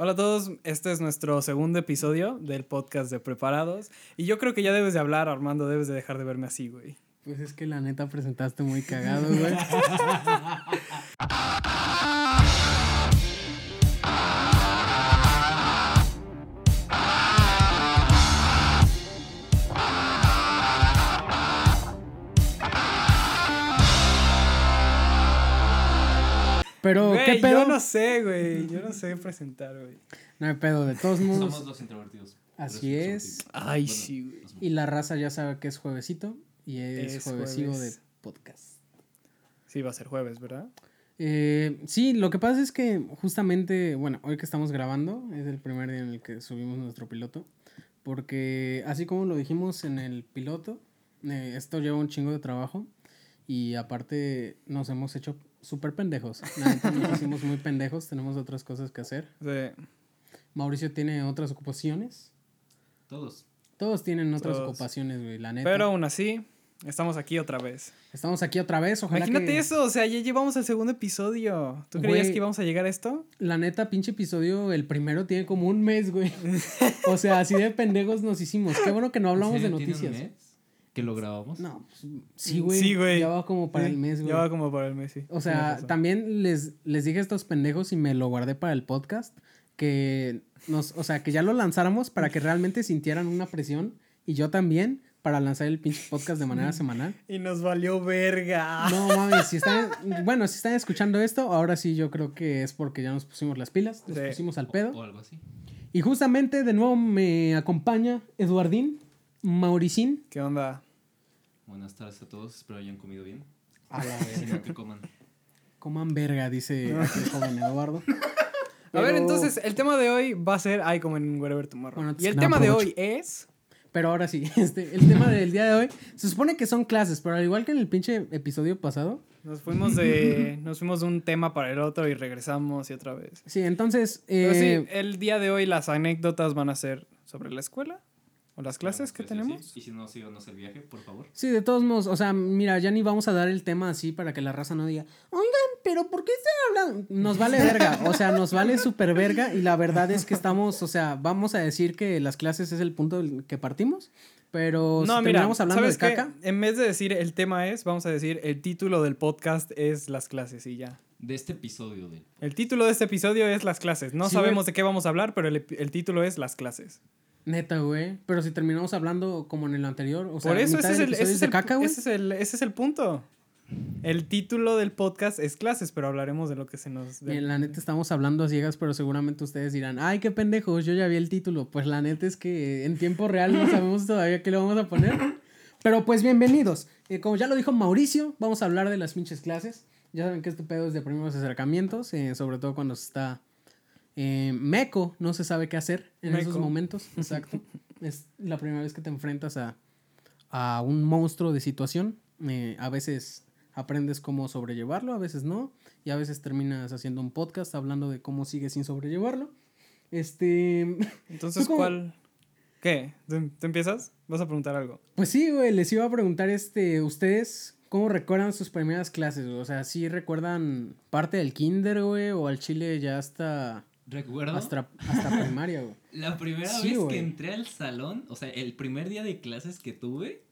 Hola a todos, este es nuestro segundo episodio del podcast de Preparados. Y yo creo que ya debes de hablar, Armando, debes de dejar de verme así, güey. Pues es que la neta presentaste muy cagado, güey. Pero, Güey, ¿qué pedo? Yo no sé, güey. Yo no sé presentar, güey. No hay pedo, de todos modos. Somos los introvertidos. Así es. Ay, Bueno, sí, güey. Y la raza ya sabe que es juevesito y es, Es juevesivo jueves. de podcast. Sí, va a ser jueves, ¿verdad? Eh, sí, lo que pasa es que justamente, bueno, hoy que estamos grabando es el primer día en el que subimos nuestro piloto, porque así como lo dijimos en el piloto, eh, esto lleva un chingo de trabajo y aparte nos hemos hecho súper pendejos. La neta, nos hicimos muy pendejos, tenemos otras cosas que hacer. Sí. Mauricio tiene otras ocupaciones. Todos. Todos tienen otras Todos. ocupaciones, güey, la neta. Pero aún así, estamos aquí otra vez. Estamos aquí otra vez, ojalá Imagínate que... eso, o sea, ya llevamos el segundo episodio. ¿Tú creías que íbamos a llegar a esto? La neta, pinche episodio, el primero tiene como un mes, güey. O sea, así de pendejos nos hicimos. Qué bueno que no hablamos ¿En de un noticias. mes ¿Que lo grabamos? No, pues, sí, güey. Sí, güey. Ya va como para Sí, el mes, güey. Ya va como para el mes, sí. O sea, también les, les dije a estos pendejos y me lo guardé para el podcast. Que nos, o sea, que ya lo lanzáramos para que realmente sintieran una presión. Y yo también, para lanzar el pinche podcast de manera semanal. Y nos valió verga. No mames, si están, bueno, si están escuchando esto, ahora sí yo creo que es porque ya nos pusimos las pilas, nos Sí. pusimos al O- pedo. O, algo así. Y justamente de nuevo me acompaña Eduardín, Mauricín. ¿Qué onda? Buenas tardes a todos. Espero hayan comido bien. A la Si no, que coman. Coman verga, dice aquí el joven Eduardo. A ver, Pero- entonces, el tema de hoy va a ser, ay, como en Wherever Tomorrow. Bueno, y el gran tema de hoy es... Pero ahora sí, este, el tema del día de hoy, se supone que son clases, pero al igual que en el pinche episodio pasado. Nos fuimos de, nos fuimos de un tema para el otro y regresamos y otra vez. Sí, entonces, Pero sí, eh, el día de hoy las anécdotas van a ser sobre la escuela o las clases que sí, tenemos. sí. Y si no, síganos el viaje, por favor. sí, de todos modos, o sea, mira, ya ni vamos a dar el tema así para que la raza no diga, oigan, pero ¿por qué están hablando? Nos vale verga, o sea, nos vale súper verga y la verdad es que estamos, o sea, vamos a decir que las clases es el punto del que partimos, pero si No, mira, terminamos hablando de ¿sabes qué? caca, En vez de decir el tema es, vamos a decir el título del podcast es las clases y ya. De este episodio de... El título de este episodio es las clases. No Sí, sabemos güey. de qué vamos a hablar, pero el, el título es las clases. neta, güey, pero si terminamos hablando como en el anterior, o sea, Por eso mitad ese es, el, ese, es el, caca, güey. ese, es el, ese es el punto. El título del podcast es clases, pero hablaremos de lo que se nos... la neta estamos hablando a ciegas, pero seguramente ustedes dirán, ay, qué pendejos, yo ya vi el título. Pues la neta es que en tiempo real no sabemos todavía qué le vamos a poner. Pero pues bienvenidos. Eh, como ya lo dijo Mauricio, vamos a hablar de las pinches clases. Ya saben que este pedo es de primeros acercamientos, eh, sobre todo cuando se está eh, meco, no se sabe qué hacer en esos momentos. Exacto. es la primera vez que te enfrentas a, a un monstruo de situación. Eh, a veces aprendes cómo sobrellevarlo, a veces no. Y a veces terminas haciendo un podcast hablando de cómo sigues sin sobrellevarlo. Este. Entonces, ¿Tú cómo- ¿cuál? ¿Qué? ¿Tú, tú empiezas? ¿Vas a preguntar algo? Pues sí, güey, les iba a preguntar, este, ¿ustedes cómo recuerdan sus primeras clases, güey? O sea, ¿sí recuerdan parte del kinder, güey? O al chile ya hasta, Recuerdo hasta, hasta primaria, güey. la primera Sí, vez güey. que entré al salón, o sea, el primer día de clases que tuve,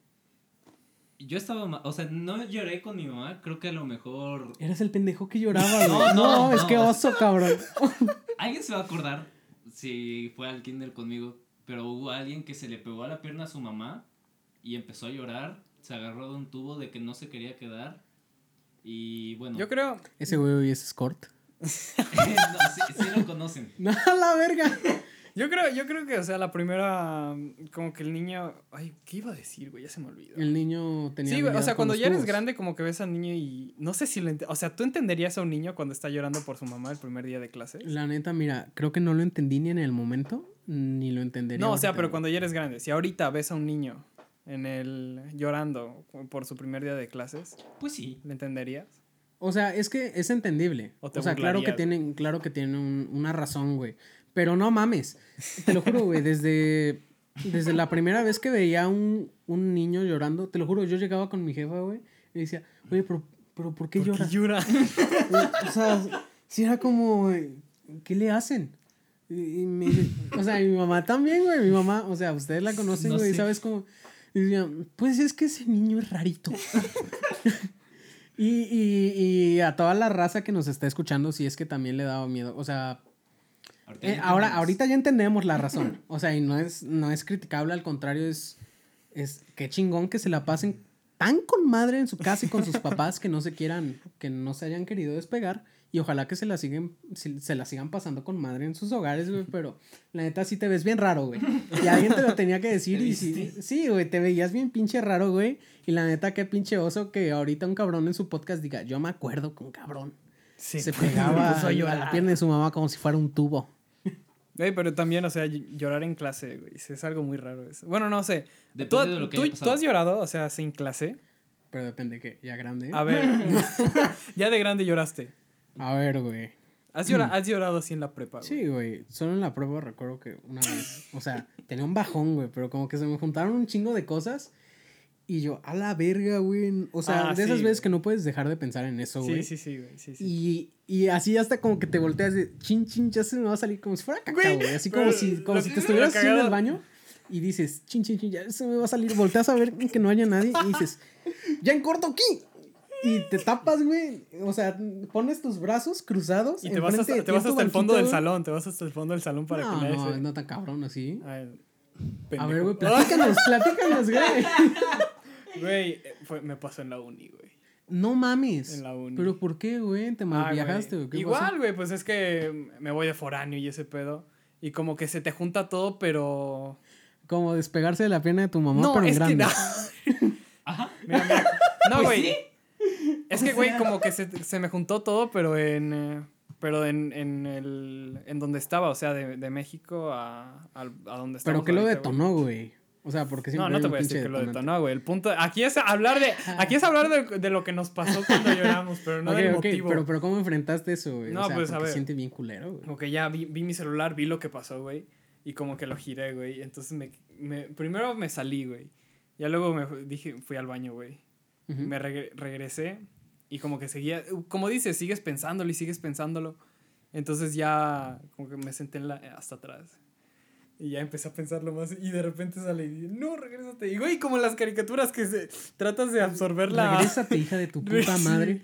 yo estaba, o sea, no lloré con mi mamá, creo que a lo mejor Eres el pendejo que lloraba. No, No, no, es que oso, cabrón. Alguien se va a acordar si fue al kinder conmigo, pero hubo alguien que se le pegó a la pierna a su mamá y empezó a llorar, se agarró de un tubo de que no se quería quedar y bueno, Yo creo... Ese güey hoy es escort. no, sí, sí lo conocen. No, la verga. Yo creo, yo creo que, o sea, la primera... Como que el niño... Ay, ¿qué iba a decir, güey? Ya se me olvidó. El niño tenía. Sí, güey, o sea, cuando ya eres tubos. grande, como que ves al niño y... No sé si lo... ent- O sea, ¿tú entenderías a un niño cuando está llorando por su mamá el primer día de clases? La neta, mira, creo que no lo entendí ni en el momento, ni lo entendería. No, o sea, pero cuando ya eres grande, si ahorita ves a un niño en el llorando por su primer día de clases, Pues sí. ¿le entenderías? O sea, es que es entendible. O O, te sea, claro que tienen, claro que tienen un- una razón, güey. Pero no mames. Te lo juro, güey, desde, desde la primera vez que veía a un, un niño llorando, te lo juro, yo llegaba con mi jefa, güey, y decía, oye, pero, pero ¿por qué ¿Por llora? qué llora? o sea, si era como, ¿qué le hacen? Y, y me o sea, y mi mamá también, güey. Mi mamá, o sea, ustedes la conocen, No güey, sé. ¿sabes cómo? Y decía, pues es que ese niño es rarito. y, y, y a toda la raza que nos está escuchando, sí es que también le daba miedo. O sea, Ahorita eh, ya ahora, entendemos. ahorita ya entendemos la razón. O sea, y no es, no es criticable, al contrario, es, es qué chingón que se la pasen tan con madre en su casa y con sus papás que no se quieran, que no se hayan querido despegar. Y ojalá que se la siguen, se, se la sigan pasando con madre en sus hogares, güey. Pero la neta sí te ves bien raro, güey. Y alguien te lo tenía que decir. ¿Te y sí, sí, güey, te veías bien pinche raro, güey. Y la neta, qué pinche oso que ahorita un cabrón en su podcast diga, yo me acuerdo que un cabrón Sí. se pegaba a la pierna de su mamá como si fuera un tubo. Güey, pero también, o sea, ll- llorar en clase, güey. Es algo muy raro eso. Bueno, no sé. Depende ¿Tú, de lo que tú- tú has llorado, o sea, sin clase? Pero depende que ya grande. A ver. ya de grande lloraste. A ver, güey. ¿Has, llora- has llorado así en la prepa, güey? Sí, güey. Solo en la prueba recuerdo que una vez, o sea, tenía un bajón, güey, pero como que se me juntaron un chingo de cosas y yo, a la verga, güey. O sea, Ah, de esas sí, veces güey. que no puedes dejar de pensar en eso, güey. Sí, sí, sí, güey. Sí, sí. Y, y así hasta como que te volteas de chin, chin, ya se me va a salir como si fuera caca, Güey. Así pero como si, como si te estuvieras haciendo en el baño y dices, chin, chin, chin, ya se me va a salir. Volteas a ver que no haya nadie y dices, ya en corto aquí. Y te tapas, güey. O sea, pones tus brazos cruzados. Y te vas hasta, te vas hasta el fondo del güey. salón. Te vas hasta el fondo del salón para no, que nadie no, se... no tan cabrón así. Ay, A ver, güey, platícanos, platícanos, güey. Güey, eh, fue- me pasó en la uni, güey. No mames. En la uni. Pero ¿por qué, güey? ¿Te Ah, mal güey. viajaste qué Igual, güey, pues es que me voy de foráneo y ese pedo. Y como que se te junta todo, pero... Como despegarse de la pierna de tu mamá, no, pero en es que grande. no. Ajá. Mira, mira. No, Pues güey. sí. Es que, güey, como que se, se me juntó todo, pero en... eh, pero en, en el... En donde estaba, o sea, de, de México a, a, a donde estamos Pero ¿qué lo detonó, güey? O sea, porque siempre No, no te voy a decir que lo detonó, güey. El punto... Aquí es hablar de... Aquí es hablar de, de lo que nos pasó cuando lloramos, pero no Ok, del motivo. pero, pero ¿cómo enfrentaste eso, güey? No, o sea, pues, a ver. siente bien culero, güey. Como que ya vi, vi mi celular, vi lo que pasó, güey. Y como que lo giré, güey. Entonces me, me- primero me salí, güey. Ya luego me dije, fui al baño, güey. Me regre- regresé y como que seguía, como dices, sigues pensándolo y sigues pensándolo. Entonces ya como que me senté en la, hasta atrás. Y ya empecé a pensarlo más y de repente sale y dije, no, regrésate. Y güey, como las caricaturas que se, tratas de absorber la... Regrésate, hija de tu puta madre.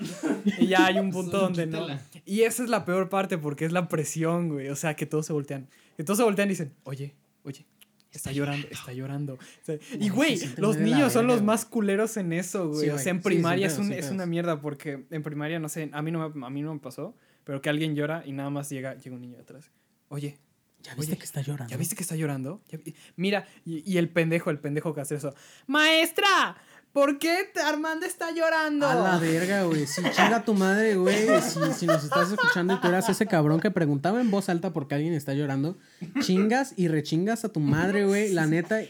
Y ya hay un punto donde no. Y esa es la peor parte porque es la presión, güey. O sea, que todos se voltean. Que todos se voltean y dicen, oye, oye, está llorando, está llorando. O sea, y, Güey, los niños son los más culeros en eso, güey. Sí, o sea, en Sí, primaria es, un- es una mierda porque en primaria, no sé, a mí no, me- a mí no me pasó, pero que alguien llora y nada más llega, llega un niño atrás. Oye, ¿Ya viste Oye, que está llorando? ¿Ya viste que está llorando? ¿Ya vi- Mira, y, y el pendejo, el pendejo que hace eso. ¡Maestra! ¿Por qué Armando está llorando? A la verga, güey. Si chinga tu madre, güey. Si, si nos estás escuchando y tú eras ese cabrón que preguntaba en voz alta porque alguien está llorando, chingas y rechingas a tu madre, güey. La neta.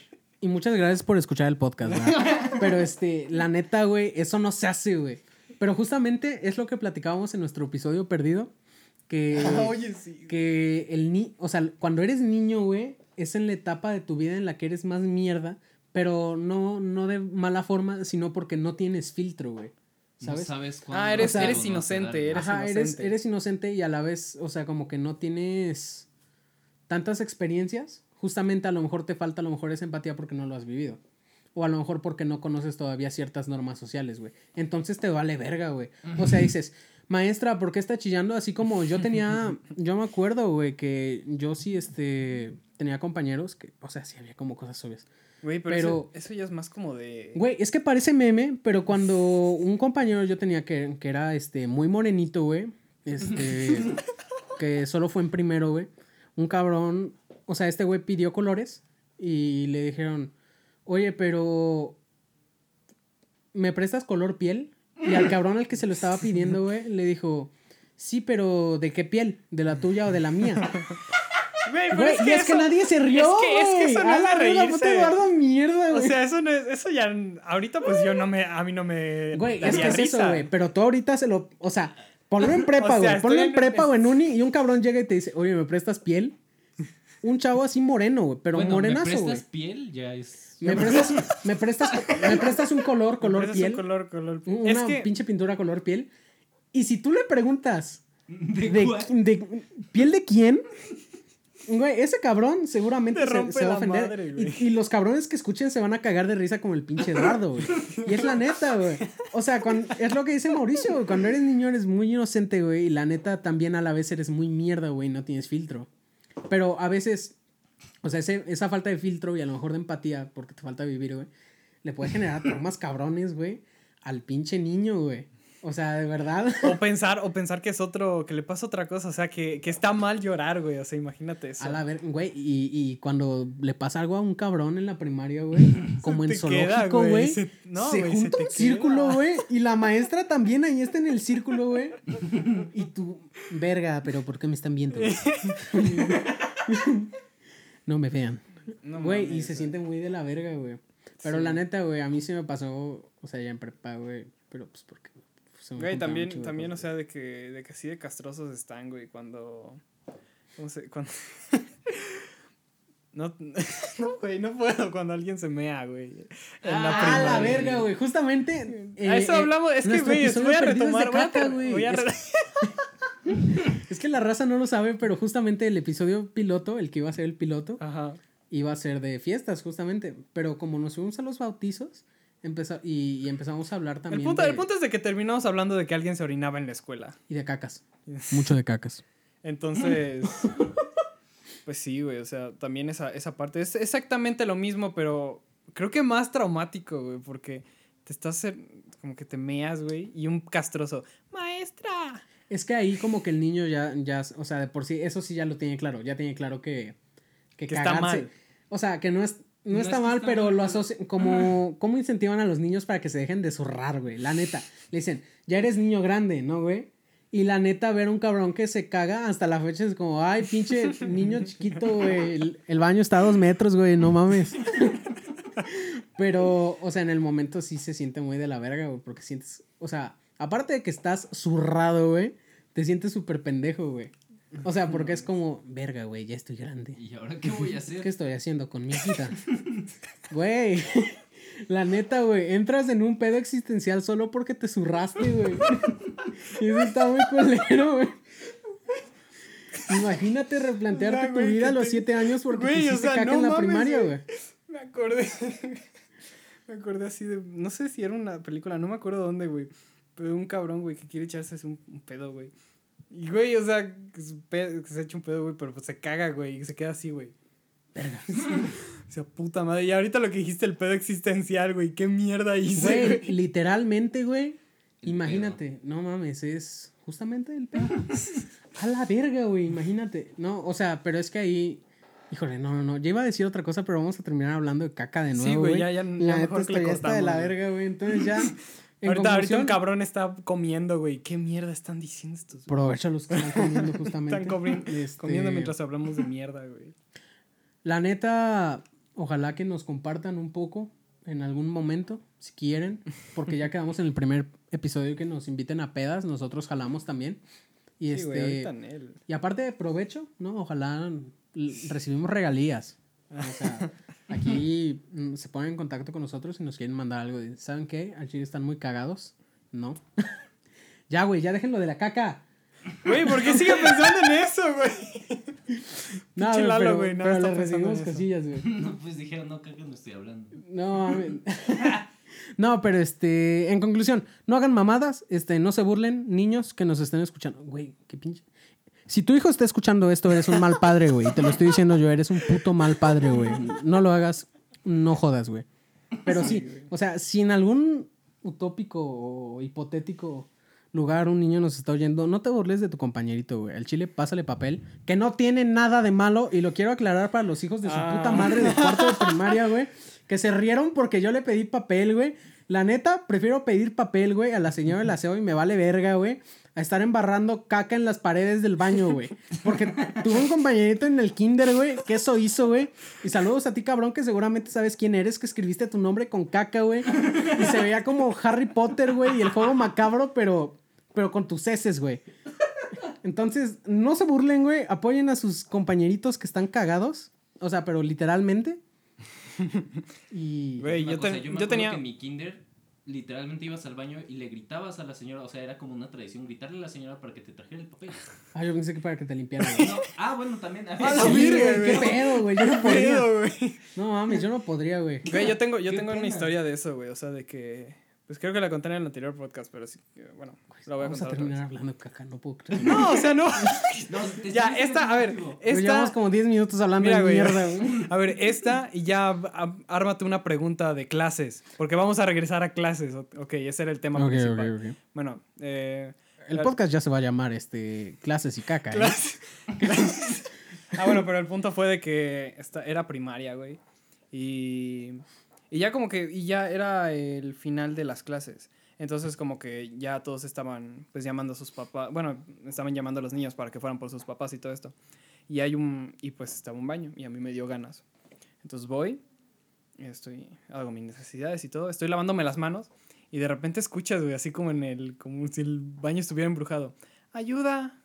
Y muchas gracias por escuchar el podcast, ¿verdad? Pero este, la neta, güey, eso no se hace, güey. Pero justamente es lo que platicábamos en nuestro episodio perdido. Que, Oye, sí. que el ni, o sea, cuando eres niño, güey, es en la etapa de tu vida en la que eres más mierda, pero no, no de mala forma, sino porque no tienes filtro, güey. No ¿Sabes? sabes cuándo. Ah, eres, O sea, eres no inocente, eres Ajá, eres, inocente. eres inocente y a la vez, o sea, como que no tienes tantas experiencias. Justamente a lo mejor te falta a lo mejor esa empatía porque no lo has vivido. O a lo mejor porque no conoces todavía ciertas normas sociales, güey. Entonces te vale verga, güey. O sea, dices, maestra, ¿por qué está chillando? Así como yo tenía, yo me acuerdo, güey, que yo sí, este, tenía compañeros que, o sea, sí había como cosas obvias. Güey, pero, Pero- eso, eso ya es más como de... Güey, es que parece meme, pero cuando un compañero yo tenía que, que era este muy morenito, güey, este que solo fue en primero, güey, un cabrón, o sea, este güey pidió colores y le dijeron, "Oye, pero ¿me prestas color piel?" Y al cabrón al que se lo estaba pidiendo, güey, le dijo, "Sí, pero ¿de qué piel? ¿De la tuya o de la mía?" Güey, pero Güey, es y que es que nadie se rió, Es que, es que eso güey. no es la verga, puta reírse. Eduardo, mierda, O güey. sea, eso no es, eso ya, ahorita pues yo no me, a mí no me Güey, es que es eso, güey. Pero tú ahorita se lo. O sea, ponlo en prepa, O güey. ponlo en en- prepa o en uni y un cabrón llega y te dice, oye, ¿me prestas piel? Un chavo así moreno, güey. Pero Bueno, morenazo, ¿me güey. prestas piel? Ya es... Me prestas, me, prestas, me prestas un color, color piel. un color, color piel. Una Es que, pinche pintura color piel. Y si tú le preguntas, ¿De ¿de, ¿piel de quién? Güey, ese cabrón seguramente Te se, va a ofender. madre, y, los cabrones que escuchen se van a cagar de risa como el pinche Eduardo, güey. Y es la neta, güey. O sea, cuando, es lo que dice Mauricio, güey. Cuando eres niño eres muy inocente, güey. Y la neta también a la vez eres muy mierda, güey. No tienes filtro. Pero a veces, o sea, ese- esa falta de filtro y a lo mejor de empatía, porque te falta vivir, güey, le puede generar traumas cabrones, güey, al pinche niño, güey. O sea, de verdad. O pensar, o pensar que es otro, que le pasa otra cosa, o sea, que, que está mal llorar, güey, o sea, imagínate eso. A la ver, güey, y, y cuando le pasa algo a un cabrón en la primaria, güey, como en queda, zoológico, güey, güey, se- no, se güey, se junta te un círculo, queda. güey, y la maestra también ahí está en el círculo, güey. Y tú, verga, pero ¿por qué me están viendo? no me vean. No Güey, y se güey. siente muy de la verga, güey. Pero Sí. la neta, güey, a mí sí me pasó, o sea, ya en prepa, güey, pero pues porque... Güey, también, también, o sea, de que, de que así de castrosos están, güey, cuando. ¿Cómo se.? Cuando. no, no, güey, no puedo cuando alguien se mea, güey. En la Ah, la primaria. verga, güey. Justamente. A eh, eso eh, hablamos, es que, güey, voy a retomar, voy a, caca, voy a re- Es que la raza no lo sabe, pero justamente el episodio piloto, el que iba a ser el piloto, Ajá. iba a ser de fiestas, justamente. Pero como nos fuimos a los bautizos empezó, y, y empezamos a hablar El también. punto, de, el punto es de que terminamos hablando de que alguien se orinaba en la escuela. Y de cacas. Mucho de cacas. Entonces, pues sí, güey, o sea, también esa, esa parte es exactamente lo mismo, pero creo que más traumático, güey, porque te estás como que te meas, güey, y un castroso, maestra. Es que ahí como que el niño ya, ya, o sea, de por sí, eso sí ya lo tiene claro. Ya tiene claro que, que, Que está cagarse- mal. O sea, que no es. No, No está mal, está pero mal, lo asocian como... ¿Cómo incentivan a los niños para que se dejen de zurrar, güey? La neta. Le dicen, ya eres niño grande, ¿no, güey? Y la neta, ver un cabrón que se caga hasta la fecha es como, ay, pinche niño chiquito, güey. El, el baño está a dos metros, güey, no mames. Pero, o sea, en el momento sí se siente muy de la verga, güey, porque sientes, o sea, aparte de que estás zurrado, güey, te sientes súper pendejo, güey. O sea, porque es como, verga, güey, ya estoy grande. ¿Y ahora qué voy a hacer? ¿Qué estoy haciendo con mi vida? Güey, la neta, güey, entras en un pedo existencial solo porque te zurraste, güey. Y eso está muy culero, güey. Imagínate replantearte tu vida a los te- siete años porque te o hiciste sea, caca no en la mames, primaria, güey. Me acordé. me acordé así de. No sé si era una película, no me acuerdo dónde, güey. Pero un cabrón, güey, que quiere echarse así un, un pedo, güey. Y, güey, o sea, que se, pe- que se echa un pedo, güey, pero pues se caga, güey, y se queda así, güey. o sea, puta madre. Y ahorita lo que dijiste, el pedo existencial, güey. ¿Qué mierda hice, Güey, güey? literalmente, güey. Imagínate, no mames, es justamente el pedo. A la verga, güey, imagínate. No, o sea, pero es que ahí. Híjole, no, no, no. Ya iba a decir otra cosa, pero vamos a terminar hablando de caca de nuevo. Sí, güey, ya- ya- La ya neta, mejor que le está de la verga, güey. Entonces ya. Ahorita, ahorita un cabrón está comiendo, güey. ¿Qué mierda están diciendo estos? Aprovecha los que están comiendo justamente. Están comi- Este, comiendo mientras hablamos de mierda, güey. La neta, ojalá que nos compartan un poco en algún momento, si quieren, porque ya quedamos en el primer episodio que nos inviten a pedas, nosotros jalamos también. Y Sí, este ahorita en él. y aparte de provecho, ¿no? Ojalá recibimos regalías. O sea, aquí mm, se ponen en contacto con nosotros y nos quieren mandar algo. de, ¿Saben qué? Al chile están muy cagados. No. ya, güey, ya déjenlo de la caca. Güey, ¿por qué sigue pensando en eso, güey? No, Lalo, pero, no pero está le pensando recibimos en eso. cosillas, güey. No, pues dijeron, no, caga, no estoy hablando. No, mames. no, pero este, en conclusión, no hagan mamadas, este, no se burlen, niños que nos estén escuchando. Güey, qué pinche. Si tu hijo está escuchando esto, eres un mal padre, güey. y Te lo estoy diciendo yo, eres un puto mal padre, güey. No lo hagas, no jodas, güey. Pero sí, o sea, si en algún utópico o hipotético lugar un niño nos está oyendo, no te burles de tu compañerito, güey. Al chile pásale papel, que no tiene nada de malo, y lo quiero aclarar para los hijos de su Ah. puta madre de cuarto de primaria, güey, que se rieron porque yo le pedí papel, güey. La neta, prefiero pedir papel, güey, a la señora del aseo y me vale verga, güey, a estar embarrando caca en las paredes del baño, güey. Porque tuve un compañerito en el kinder, güey, que eso hizo, güey. Y saludos a ti, cabrón, que seguramente sabes quién eres, que escribiste tu nombre con caca, güey. Y se veía como Harry Potter, güey, y el juego macabro, pero, pero con tus heces, güey. Entonces, no se burlen, güey. Apoyen a sus compañeritos que están cagados. O sea, pero literalmente. Y. Güey, yo, cosa, te- yo, me yo acuerdo tenía. que en mi kinder literalmente ibas al baño y le gritabas a la señora, o sea, era como una tradición gritarle a la señora para que te trajera el papel. Ah, yo pensé que para que te limpiaran. No, ah, bueno, también. A la Sí, virga, güey, qué pedo, güey. Yo no podría. Pedo, güey. No mames, yo no podría, güey. Güey, yo tengo, yo Qué tengo una historia de eso, güey. O sea, de que. Pues creo que la conté en el anterior podcast, pero sí. Bueno, la voy a Vamos a contar. otra terminar vez. hablando de caca, no puedo creer. No, o sea, no. Ya, esta, a ver. Güey, Llevamos Esta. como 10 minutos hablando Mira, de güey. mierda, güey. A ver, esta y ya a- ármate una pregunta de clases. Porque vamos a regresar a clases. Ok, ese era el tema Ok, principal. ok, ok. Bueno, eh. El la- podcast ya se va a llamar este clases y caca. ¿eh? Clases. clases. Ah, bueno, pero el punto fue de que esta, era primaria, güey. Y, y ya como que, y ya era el final de las clases. Entonces como que ya todos estaban pues llamando a sus papás, bueno, estaban llamando a los niños para que fueran por sus papás y todo esto. Y hay un, y pues estaba un baño y a mí me dio ganas. Entonces voy, estoy, hago mis necesidades y todo, estoy lavándome las manos y de repente escuchas, güey, así como en el, como si el baño estuviera embrujado. Ayuda,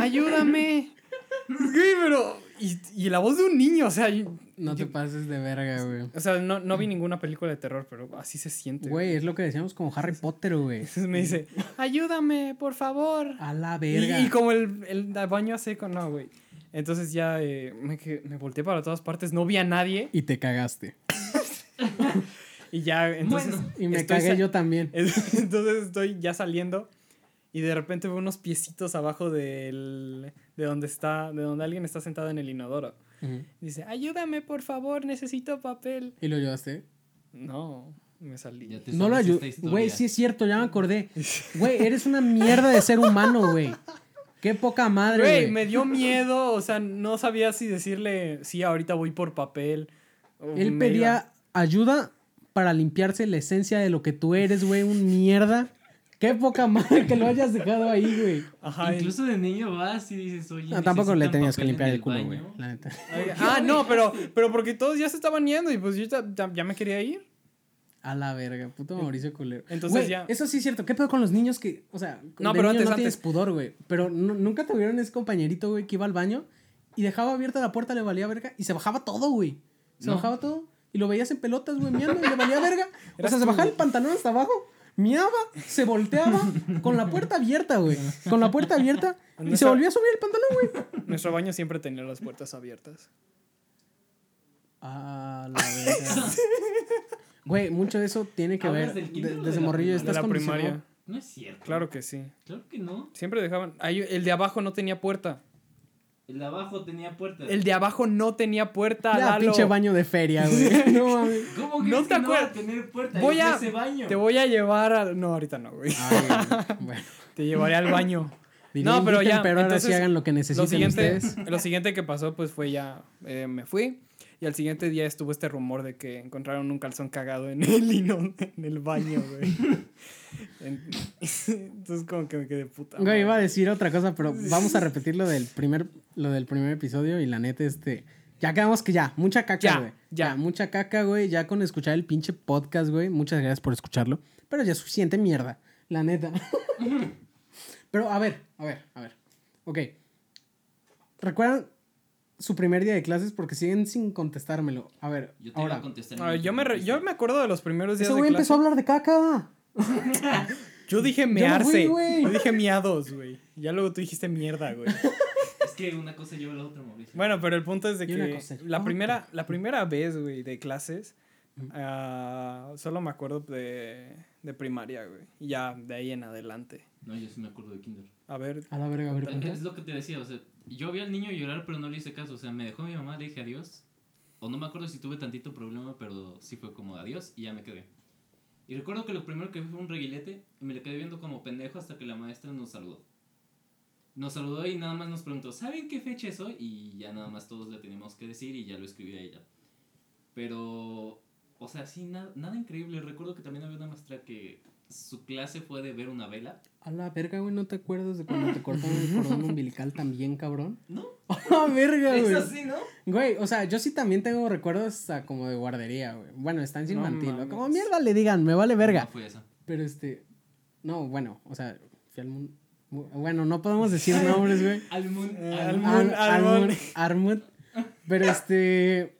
ayúdame. Güey, pero, y, y la voz de un niño, o sea, yo- No te pases de verga, güey. o sea, no, no vi ninguna película de terror, pero así se siente. Güey, es lo que decíamos como Harry Potter, güey. Entonces me dice, ayúdame, por favor. A la verga. y como el, el baño seco, no, güey. Entonces ya eh, me, me volteé para todas partes, no vi a nadie. Y te cagaste. Y ya, entonces. Bueno, Y me cagué yo también. Entonces estoy ya saliendo. Y de repente veo unos piecitos abajo del, de donde está, de donde alguien está sentado en el inodoro. Dice, ayúdame, por favor, necesito papel. ¿Y lo llevaste? No, me salí. Ya te No lo historia. Güey, sí es cierto, ya me acordé. Güey, eres una mierda de ser humano, güey. Qué poca madre, Güey, güey. me dio miedo, o sea, no sabía si decirle, sí, ahorita voy por papel. Él pedía ayuda para limpiarse la esencia de lo que tú eres, güey, un mierda. Qué poca madre que lo hayas dejado ahí, güey. Ajá. Incluso de niño vas y dices, oye. No, tampoco le tenías que limpiar el culo, güey. La neta. Ah, no, pero, pero porque todos ya se estaban yendo y pues yo ya, me quería ir. A la verga, puto Mauricio culero. Entonces ya- Eso sí es cierto. ¿Qué pedo con los niños que, o sea, No, de pero niño antes, no tienes pudor, güey? Pero nu- nunca tuvieron ese compañerito, güey, que iba al baño y dejaba abierta la puerta, le valía verga y se bajaba todo, güey. Se No. bajaba todo y lo veías en pelotas, güey, miando y le valía verga. O sea, se bajaba el pantalón hasta abajo, miaba, se volteaba con la puerta abierta, güey. Con la puerta abierta y se volvía a subir el pantalón, güey. Nuestro baño siempre tenía las puertas abiertas. Ah, la verga. Güey, mucho de eso tiene que ver. ¿Hablas del kinder de- o desde de la morrillo primaria? De estás la primaria. No es cierto. Claro que sí. Claro que no. Siempre dejaban. ahí, el de abajo no tenía puerta. El de abajo tenía puertas. El de abajo no tenía puerta. Ya, Lalo. pinche baño de feria, güey. No mames. ¿Cómo No crees te que no va a tener puertas? Voy a- ese baño. Te voy a llevar a. No, ahorita no, güey. Ay, bueno. Te llevaré al baño. Diría, No, pero ya, Pero ahora sí hagan lo que Lo necesiten siguiente, ustedes. lo siguiente que pasó, pues fue ya. eh, me fui. Y al siguiente día estuvo este rumor de que encontraron un calzón cagado en el hino, en el baño, güey. En- Entonces, como que me quedé puta. Güey, iba a decir otra cosa, pero vamos a repetir lo del primer, lo del primer episodio y la neta, este. Ya quedamos que ya, mucha caca, Ya, güey. ya. mucha caca, güey. Ya con escuchar el pinche podcast, güey. Muchas gracias por escucharlo. Pero ya es suficiente mierda, la neta. pero a ver, a ver, a ver. Ok. ¿Recuerdan su primer día de clases? Porque siguen sin contestármelo. A ver, Yo te iba ahora. a contestar. A ver, yo, me re- yo me acuerdo de los primeros días Ese de güey empezó a hablar de caca. Yo dije Yo mearse. fui, Yo, dije miados, güey. Ya luego tú dijiste mierda, güey. Es que una cosa lleva a la otra, Mauricio. Bueno, pero el punto es de que la a primera, la primera vez, güey, de clases, ah, solo me acuerdo de, de primaria, güey. Y ya de ahí en adelante. No, yo sí me acuerdo de Kinder. A ver, A la verga, a ver, Es lo que te decía, o sea, yo vi al niño llorar, pero no le hice caso. O sea, me dejó mi mamá, le dije adiós. O no me acuerdo si tuve tantito problema, pero sí fue como adiós y ya me quedé. Y recuerdo que lo primero que vi fue un reguilete y me le quedé viendo como pendejo hasta que la maestra nos saludó. Nos saludó y nada más nos preguntó, ¿saben qué fecha es hoy? Y ya nada más todos le teníamos que decir y ya lo escribí a ella. Pero, o sea, sí, nada, nada increíble. Recuerdo que también había una maestra que su clase fue de ver una vela. A la verga, güey, ¿no te acuerdas de cuando te cortaron el cordón umbilical también, cabrón? ¿No? A la verga, Es güey. así, ¿no? Güey, o sea, yo sí también tengo recuerdos hasta como de guardería, güey. Bueno, estancia No infantil. o mames. como mierda le digan, me vale verga. No fue esa. Pero este. No, bueno, o sea, fui al mun- mu- Bueno, no podemos decir nombres, güey. Almun, Almun- Almun. Armut. Pero este.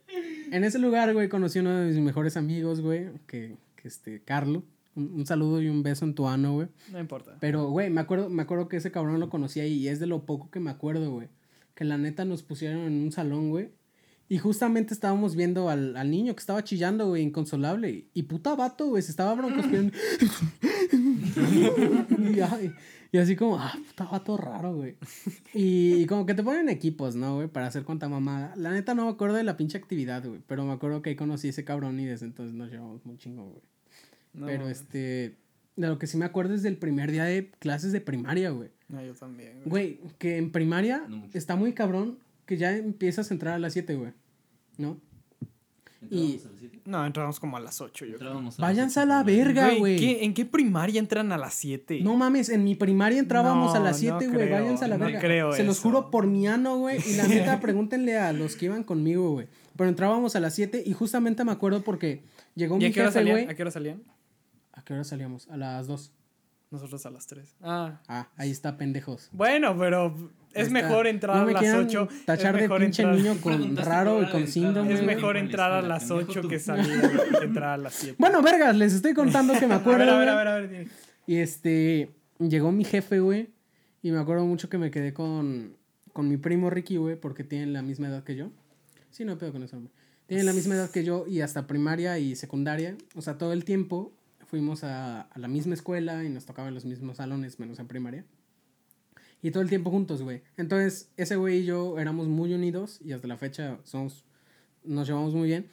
En ese lugar, güey, conocí a uno de mis mejores amigos, güey. Que, que este, Carlo. Un, un saludo y un beso en tu ano, güey. No importa. Pero, güey, me acuerdo, me acuerdo que ese cabrón lo conocía y es de lo poco que me acuerdo, güey. Que la neta nos pusieron en un salón, güey. Y justamente estábamos viendo al, al niño que estaba chillando, güey, inconsolable. Y puta vato, güey, se estaba broncosqueando. y, ay, y así como, ah, puta vato raro, güey. Y, y como que te ponen equipos, ¿no, güey? Para hacer cuanta mamada. La neta no me acuerdo de la pinche actividad, güey. Pero me acuerdo que ahí conocí a ese cabrón y desde entonces nos llevamos muy chingo, güey. No, pero mames. este, de lo que sí me acuerdo es del primer día de clases de primaria, güey. No, yo también. güey. Güey, que en primaria No está muy cabrón que ya empiezas a entrar a las 7, güey. ¿No? Y- ¿Entrábamos a las siete? No, entramos como a las 8, yo creo. Entrábamos a las Váyanse a la verga, güey. ¿qué- ¿En qué primaria entran a las 7? No mames, en mi primaria entrábamos No, a las 7, no güey. creo, Váyanse a la no verga. creo Se los juro por mi ano, güey. Y la neta, pregúntenle a los que iban conmigo, güey. Pero entrábamos a las 7 y justamente me acuerdo porque llegó ¿Y mi jefe, güey. ¿A qué hora salían? ¿A qué hora salíamos? A las 2. Nosotros a las 3. Ah. Ah, ahí está, pendejos. Bueno, pero es está. mejor entrar No a las quieran 8. Tachar es de pinche entrar- niño con raro y con síndrome. Es mejor entrar a las pendejo 8 tú. que salir que entrar a las 7. Bueno, vergas, les estoy contando que me a acuerdo. ver, a ver, a ver, a ver. Y este, llegó mi jefe, güey. Y me acuerdo mucho que me quedé con, con mi primo Ricky, güey, porque tienen la misma edad que yo. Sí, no pedo con eso, güey. Tienen la misma edad que yo y hasta primaria y secundaria. O sea, todo el tiempo fuimos a, a la misma escuela y nos tocaban los mismos salones, menos en primaria. Y todo el tiempo juntos, güey. Entonces, ese güey y yo éramos muy unidos y hasta la fecha somos, nos llevamos muy bien.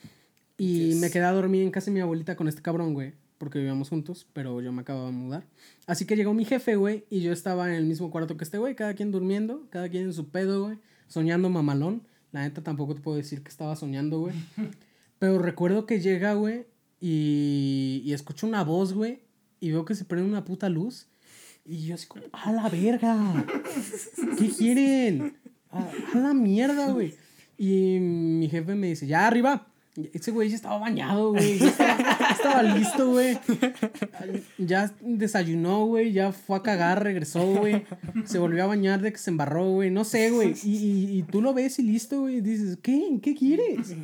Y Yes. me quedé a dormir en casa de mi abuelita con este cabrón, güey. Porque vivíamos juntos, pero yo me acababa de mudar. Así que llegó mi jefe, güey, y yo estaba en el mismo cuarto que este güey, cada quien durmiendo, cada quien en su pedo, güey, soñando mamalón. La neta tampoco te puedo decir que estaba soñando, güey. Pero recuerdo que llega, güey, y, y escucho una voz, güey, y veo que se prende una puta luz. Y yo así como, ¡a la verga! ¿Qué quieren? ¡A, a la mierda, güey! Y mi jefe me dice, ya arriba. Ese güey ya estaba bañado, güey. Ya estaba, estaba listo, güey. Ya desayunó, güey. Ya fue a cagar, regresó, güey. Se volvió a bañar de que se embarró, güey. No sé, güey. Y, y, y tú lo ves y listo, güey. Dices, ¿qué? ¿Qué quieres?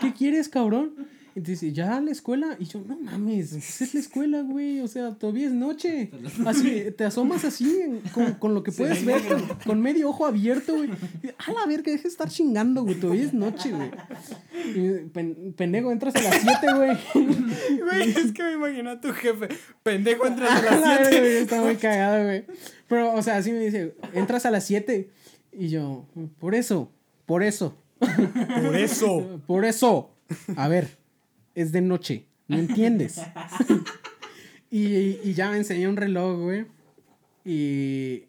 ¿Qué quieres, cabrón? Dice, ya a la escuela. Y yo, no mames, es la escuela, güey. O sea, todavía es noche. Así, te asomas así, con, con lo que puedes ver, con, con medio ojo abierto, güey. A la verga, deja de estar chingando, güey. Todavía es noche, güey. Pen- pendejo, entras a las 7, güey. Güey, es que me imagino a tu jefe. Pendejo, entras a A la las verga, 7. güey, Está muy cagado, güey. Pero, o sea, así me dice, entras a las 7. Y yo, por eso, por eso, Por eso. por eso. A ver, es de noche, ¿no entiendes? y, y ya me enseñó un reloj, güey. Y,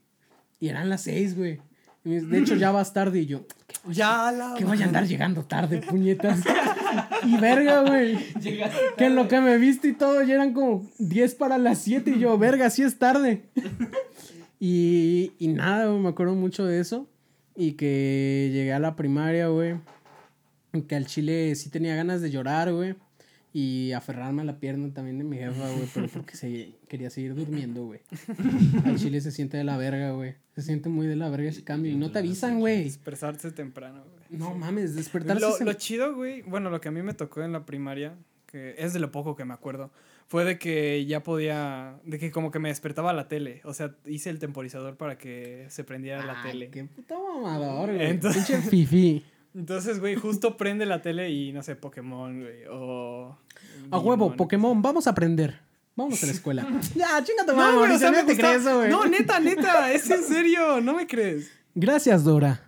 y eran las 6, güey. De hecho, ya vas tarde. Y yo, Ya la. que voy a andar llegando tarde, puñetas. y verga, güey. Que en lo que me viste y todo ya eran como 10 para las 7 y yo, verga, sí es tarde. y, y nada, güey, me acuerdo mucho de eso. Y que llegué a la primaria, güey. Que al chile sí tenía ganas de llorar, güey. Y aferrarme a la pierna también de mi jefa, güey. Pero porque se, quería seguir durmiendo, güey. Al chile se siente de la verga, güey. Se siente muy de la verga ese cambio. Y no te avisan, güey. Despertarse temprano, güey. No mames, despertarse. Lo, lo chido, güey, bueno, lo que a mí me tocó en la primaria, que es de lo poco que me acuerdo, fue de que ya podía, de que como que me despertaba la tele, o sea, hice el temporizador para que se prendiera la tele. Qué puta mamador, güey. Entonces- Pinche fifi. Entonces, güey, justo prende la tele y, no sé, Pokémon, güey, o... A huevo. Pokémon, vamos a aprender. Vamos a la escuela. ya, chinga tu No, güey, o sea, no te gusta- crees eso, güey. No, neta, neta, es en serio, no me crees. Gracias, Dora.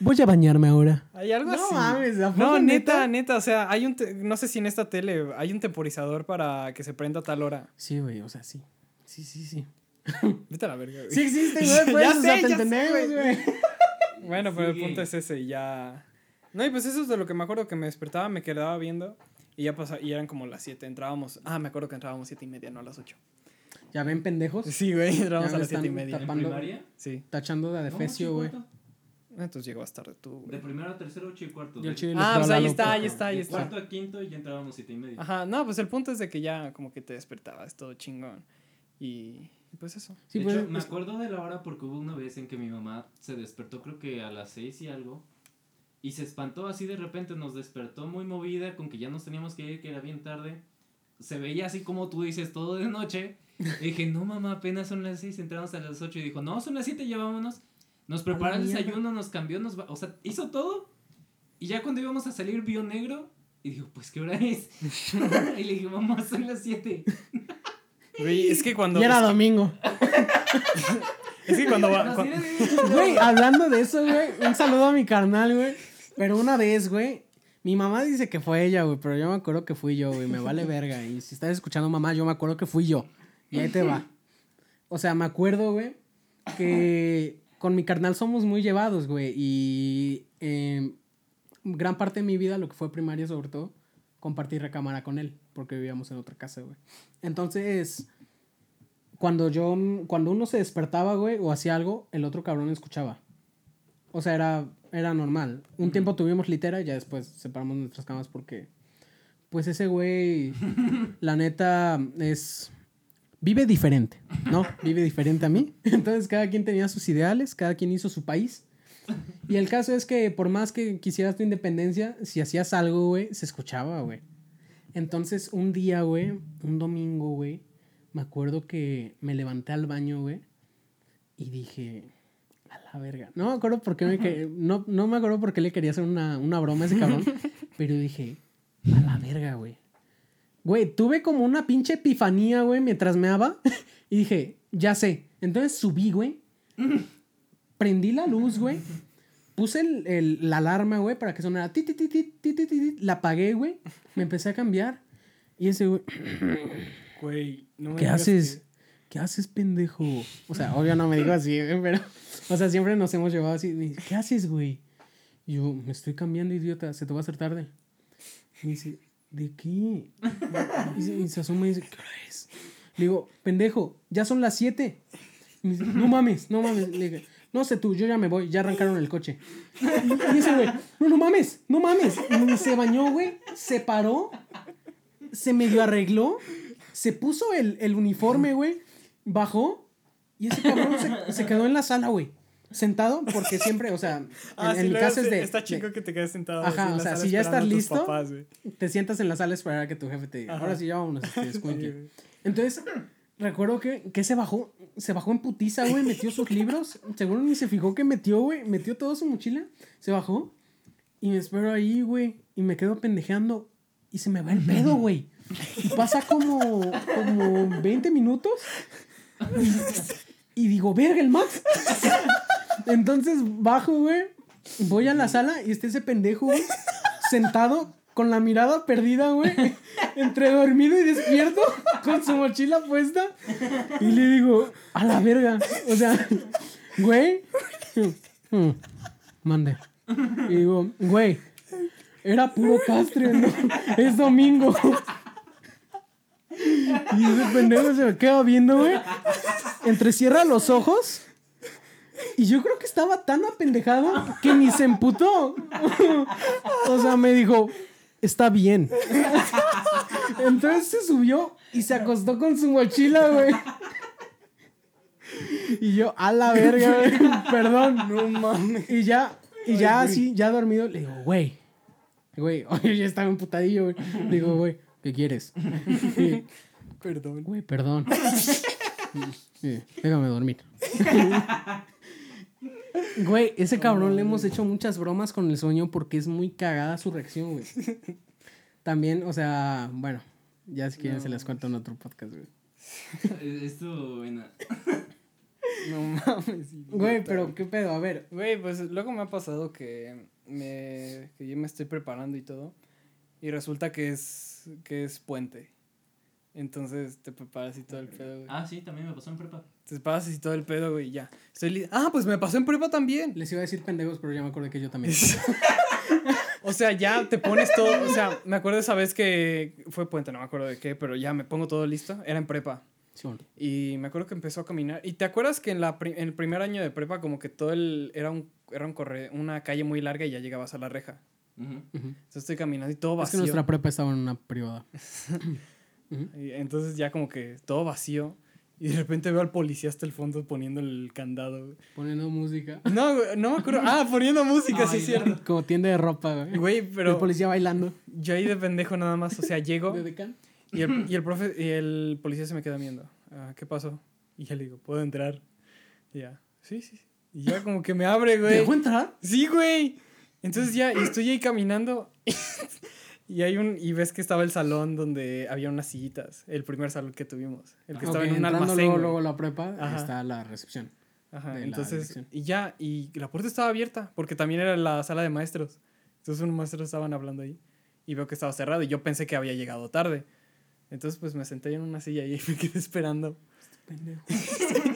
Voy a bañarme ahora. Hay algo No así. mames, ¿a poco No, neta? neta, o sea, hay un, te- no sé si en esta tele hay un temporizador para que se prenda a tal hora. Sí, güey, o sea, sí. Sí, sí, sí. Vete a la verga, güey. Sí existe, güey, pues, Ya sé, ya sé, güey. Bueno, pero el punto es ese, y ya. No, y pues eso es de lo que me acuerdo que me despertaba, me quedaba viendo. Y ya pasaba, y eran como las 7. Entrábamos. Ah, me acuerdo que entrábamos 7 y media, no a las 8. Ya ven, pendejos. Sí, güey, entrábamos a las 7 y media. ¿En tapando. primaria? Sí. Tachando de No, adefesio, y güey. cuarto. Entonces llegabas tarde tú, De güey. primero a tercero, ocho y cuarto. Yo el De- Ah, pues ahí está, ahí está, ahí de está. cuarto a quinto ya entrábamos siete y media. Ajá, no, pues el punto es de que ya como que te despertabas todo chingón. Y, y pues eso. Sí, de pues, hecho, me es- acuerdo de la hora porque hubo una vez en que mi mamá se despertó, creo que a las seis y algo. Y se espantó así de repente, nos despertó muy movida con que ya nos teníamos que ir, que era bien tarde. se veía así como tú dices, todo de noche. Y dije, no mamá, apenas son las 6, entramos a las 8. Y dijo, no, son las 7, ya vámonos. Nos preparó el mierda. desayuno, nos cambió, nos va... O sea, hizo todo. Y ya cuando íbamos a salir vio negro. Y dijo, pues, ¿qué hora es? y le dije, mamá, son las 7. Güey, es que cuando. Y era domingo. Es que cuando va. Cua- Güey, hablando de eso, güey, un saludo a mi carnal, güey. Pero una vez, güey, mi mamá dice que fue ella, güey, pero yo me acuerdo que fui yo, güey, me vale verga. Y si estás escuchando mamá, yo me acuerdo que fui yo. Y ahí te va. O sea, me acuerdo, güey, que con mi carnal somos muy llevados, güey. Y eh, gran parte de mi vida, lo que fue primaria sobre todo, compartí recámara con él, porque vivíamos en otra casa, güey. Entonces, cuando yo, cuando uno se despertaba, güey, o hacía algo, el otro cabrón escuchaba. O sea, era, era normal. Un tiempo tuvimos litera y ya después separamos nuestras camas porque, pues ese güey, la neta, es... Vive diferente, ¿no? Vive diferente a mí. Entonces cada quien tenía sus ideales, cada quien hizo su país. Y el caso es que por más que quisieras tu independencia, si hacías algo, güey, se escuchaba, güey. Entonces un día, güey, un domingo, güey, me acuerdo que me levanté al baño, güey, y dije, a la verga. No me acuerdo por qué me que- no, no me acuerdo por qué le quería hacer una, una broma a ese cabrón, pero dije, a la verga, güey. Güey, tuve como una pinche epifanía, güey, mientras meaba, y dije, ya sé. Entonces subí, güey, prendí la luz, güey, Puse el, el, la alarma, güey, para que sonara. Ti, ti, ti, la apagué, güey. Me empecé a cambiar. Y ese, güey. Güey, no me ¿Qué haces? ¿Qué haces, pendejo? O sea, obvio no me digo así, güey. pero. O sea, siempre nos hemos llevado así. Me dice, ¿Qué haces, güey? Y yo, me estoy cambiando, idiota. Se te va a hacer tarde. Me dice, ¿de qué? Y se, y asoma y dice, ¿qué hora es? Le digo, pendejo, ya son las 7. No mames, no mames. Le digo, no sé tú, yo ya me voy, ya arrancaron el coche. Y, dice, güey, no, no mames, no mames. Y se bañó, güey, se paró, se medio arregló, se puso el, el uniforme, güey, bajó y ese cabrón se, se quedó en la sala, güey. Sentado, porque siempre, o sea, en, Ah, en sí, mi casa es de. Está de- chico que te quedes sentado. Ajá, o sea, si ya estás listo, papás, te sientas en la sala a esperar a que tu jefe te diga, ahora sí ya vámonos, este, Sí, escuincle". güey. Entonces, recuerdo que, que se bajó, se bajó en putiza, güey, metió sus libros, seguro ni se fijó que metió, güey, metió toda su mochila, se bajó. Y me espero ahí, güey, y me quedo pendejeando. Y se me va el pedo, güey. Y pasa como, como 20 minutos. Y, y digo, verga, el Max. Entonces bajo, güey, voy a la sala y está ese pendejo, güey, sentado con la mirada perdida, güey, entre dormido y despierto, con su mochila puesta. Y le digo, a la verga. O sea, güey, mm, mande. Y digo, güey, era puro castre, ¿no? Es domingo. Y ese pendejo se me queda viendo, güey. Entrecierra los ojos. Y yo creo que estaba tan apendejado que ni se emputó. O sea, me dijo, está bien. Entonces se subió y se acostó con su mochila, güey. Y yo, a la verga, güey. Perdón. No mames. Y ya, y ya así, ya dormido, le digo, güey. Güey, oye, ya estaba emputadillo, güey. Le digo, güey, ¿qué quieres? Y, Perdón. Güey, perdón. Sí, déjame dormir. Güey, ese cabrón le hemos hecho muchas bromas con el sueño porque es muy cagada su reacción, güey. También, o sea, bueno, ya si quieren se les cuento en otro podcast, güey. Esto, bueno. No mames. Güey, pero qué pedo, a ver. Güey, pues luego me ha pasado que me que yo me estoy preparando y todo y resulta que es que es puente. Entonces te preparas y todo el pedo, güey. Ah, sí, también me pasó en prepa. Te preparas y todo el pedo, güey, y ya. Estoy li- Ah, pues me pasó en prepa también. Les iba a decir pendejos, pero ya me acordé que yo también. O sea, ya te pones todo, o sea, me acuerdo esa vez que fue puente, no me acuerdo de qué, pero ya me pongo todo listo, era en prepa. Sí, bueno. Y me acuerdo que empezó a caminar. ¿Y te acuerdas que en, la pri- en el primer año de prepa como que todo el... Era, un, era un corre, una calle muy larga y ya llegabas a la reja? Entonces estoy caminando y todo Es que vacío. nuestra prepa estaba en una privada. Y entonces ya como que todo vacío. Y de repente veo al policía hasta el fondo poniendo el candado. güey. Poniendo música. No, güey, no me acuerdo. Ah, poniendo música, sí es cierto. Como tienda de ropa, güey. Güey, El pero policía bailando. yo ahí de pendejo nada más. O sea, llego ¿De? Y el, y el profe, y el policía se me queda viendo. Ah, ¿Qué pasó? Y ya le digo, ¿puedo entrar? Y ya, sí, sí. Y ya como que me abre, ¿Te güey. dejó entrar? Sí, güey. Entonces ya, y estoy ahí caminando. y hay un, y ves que estaba el salón donde había unas sillitas. El primer salón que tuvimos. El que estaba Ok, en un almacén. luego, luego la prepa, Ajá. está la recepción. Ajá, la entonces, dirección. y ya, y la puerta estaba abierta, porque también era la sala de maestros. Entonces unos maestros estaban hablando ahí, y veo que estaba cerrado, y yo pensé que había llegado tarde. Entonces, pues me senté en una silla y me quedé esperando. Pendejo.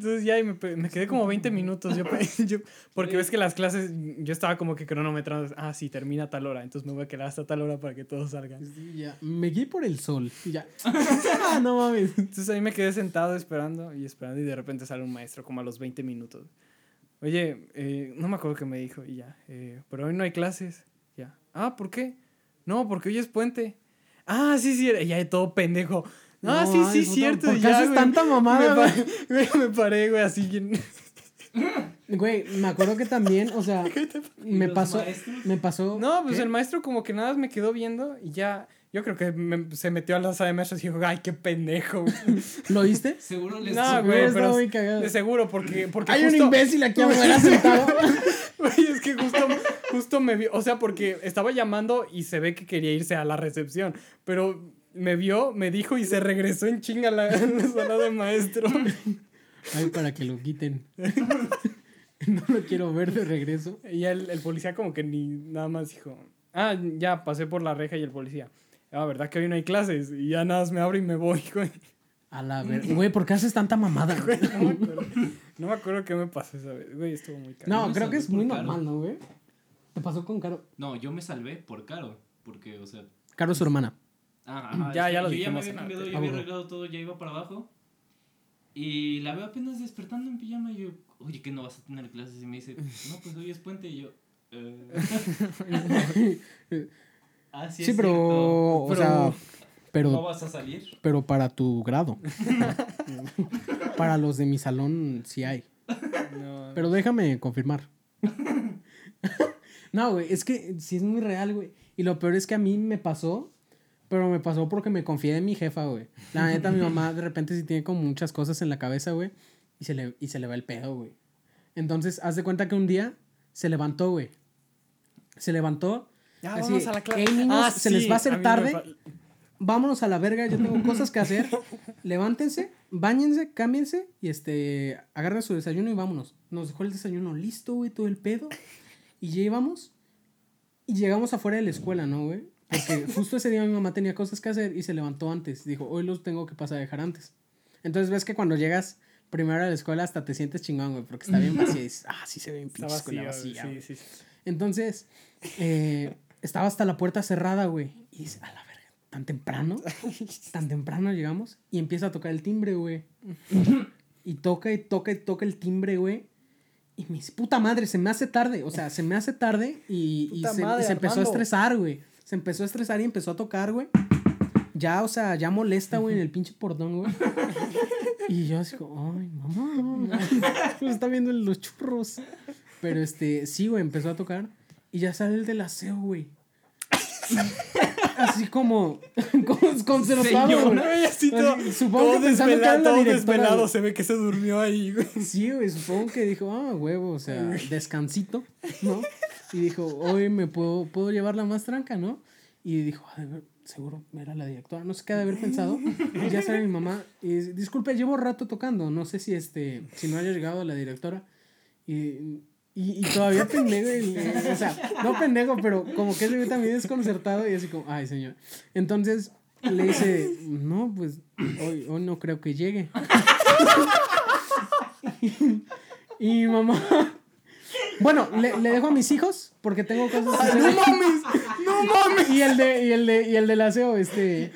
Entonces ya, y me, me quedé como 20 minutos, yo, yo- porque ves que las clases, yo estaba como que cronometrando, ah, sí, termina a tal hora, entonces me voy a quedar hasta tal hora para que todos salgan. Sí, ya. Me guié por el sol. Y ya. ah, no mames. Entonces ahí me quedé sentado esperando y esperando y de repente sale un maestro como a los 20 minutos. Oye, eh, no me acuerdo qué me dijo y ya, eh, pero hoy no hay clases. Ya. Ah, ¿por qué? No, porque hoy es puente. Ah, sí, sí, y ya todo pendejo. Ah, No, sí, ay, sí, puta, cierto. ¿por qué ya, haces güey, tanta mamada, me, pa- güey, me paré, güey, así. Güey, me acuerdo que también, o sea, me pasó, maestros? me pasó. No, pues ¿Qué? el maestro como que nada más me quedó viendo y ya. Yo creo que me- se metió a la sala de maestros y dijo, ay, qué pendejo. güey". ¿Lo viste? Seguro les No, güey, pero muy cagado. de seguro, porque, porque Hay un imbécil aquí afuera sentado. Güey, es que justo, justo me vio, o sea, porque estaba llamando y se ve que quería irse a la recepción, pero me vio, me dijo y se regresó en chinga a la, a la sala de maestro. Ay, para que lo quiten. no lo quiero ver de regreso. Y el, el policía como que ni nada más dijo, ah, ya pasé por la reja y el policía, ah, ¿verdad que hoy no hay clases? Y ya nada más me abro y me voy, güey. A la ver. Güey, ¿por qué haces tanta mamada? Güey, No me acuerdo, no me acuerdo qué me pasó esa vez, güey, estuvo muy caro. No, me creo que es muy Caro. normal, ¿no, güey? Te pasó con Caro. No, yo me salvé por Caro. Porque, o sea. Caro es su hermana. Ajá, Ya, es ya lo yo ya me dijimos había cambiado, había arreglado todo, ya iba para abajo. Y la veo apenas despertando en pijama. Y yo, oye, que no vas a tener clases. Y me dice, no, pues hoy es puente. Y yo, eh. ah, sí, Sí, es pero, cierto. o sea, ¿No pero, vas a salir? pero para tu grado. para los de mi salón sí hay. No, Pero déjame confirmar. no, güey, es que sí es muy real, güey. Y lo peor es que a mí me pasó, pero me pasó porque me confié en mi jefa, güey. La neta, mi mamá de repente sí tiene como muchas cosas en la cabeza, güey. Y se le, y se le va el pedo, güey. Entonces, haz de cuenta que un día se levantó, güey. Se levantó. Ya, así, vamos a la clase. "Ey, niños, se les va a hacer tarde". fa- Vámonos a la verga, yo tengo cosas que hacer. Levántense, bañense, cámbiense y este, agarren su desayuno y vámonos. Nos dejó el desayuno listo, güey, todo el pedo. Y ya íbamos. Y llegamos afuera de la escuela, ¿no, güey? Porque justo ese día mi mamá tenía cosas que hacer y se levantó antes. Dijo, hoy los tengo que pasar a dejar antes. Entonces ves que cuando llegas primero a la escuela hasta te sientes chingón, güey, porque está bien vacía. Y dices, ah, sí se ve bien pinche escuela vacía. sí, güey". sí, sí. Entonces, eh, estaba hasta la puerta cerrada, güey. Y dice, a la verga, tan temprano, tan temprano llegamos. Y empieza a tocar el timbre, güey. Y toca y toca y toca el timbre, güey. Y me dice, puta madre, se me hace tarde. O sea, se me hace tarde y, se, y se empezó a estresar, güey. Se empezó a estresar y empezó a tocar, güey. Ya, o sea, ya molesta, güey, en el pinche portón, güey. Y yo así como, ay, mamá. Está viendo en los churros. Pero este, sí, güey, empezó a tocar. Y ya sale el del aseo, güey. Así como, como concertado, güey. Así todo, supongo todo que desvelado, la todo desvelado, se ve que se durmió ahí, güey. Sí, güey, supongo que dijo, ah, huevo, o sea, descansito, ¿no? Y dijo, hoy me puedo, puedo llevar la más tranca, ¿no? Y dijo, "Ha de ver, seguro era la directora, no sé qué de haber pensado. Y ya sale mi mamá, y disculpe, llevo rato tocando, no sé si este, si no haya llegado la directora. Y, y, y todavía pendejo, o sea, no pendejo, pero como que se ve también desconcertado y así como, ay, señor. Entonces le dice, no, pues hoy, hoy no creo que llegue. Y mi mamá. Bueno, le, le dejo a mis hijos porque tengo cosas que hacer. ¡No mames! ¡No mames! Y el de, y el de, y el del aseo, este.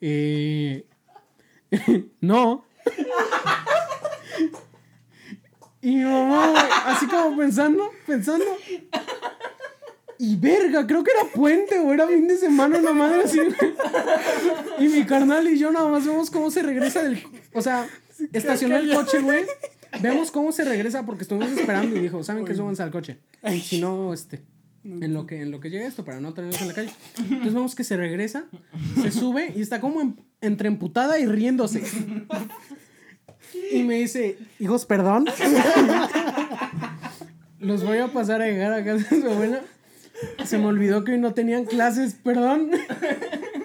Eh, no. Y mi mamá, güey, así como pensando, pensando. Y verga, creo que era puente o era fin de semana, una madre así. Y mi carnal y yo nada más vemos cómo se regresa del. O sea, estacionó el coche, güey. Vemos cómo se regresa porque estuvimos esperando y dijo, ¿saben qué? Súbanse al coche. Si no, este. En lo que, en lo que llega esto, para no tenernos en la calle. Entonces vemos que se regresa, se sube y está como entre emputada y riéndose. Y me dice, hijos, perdón. Los voy a pasar a llegar a casa de su abuela. Se me olvidó que hoy no tenían clases, perdón.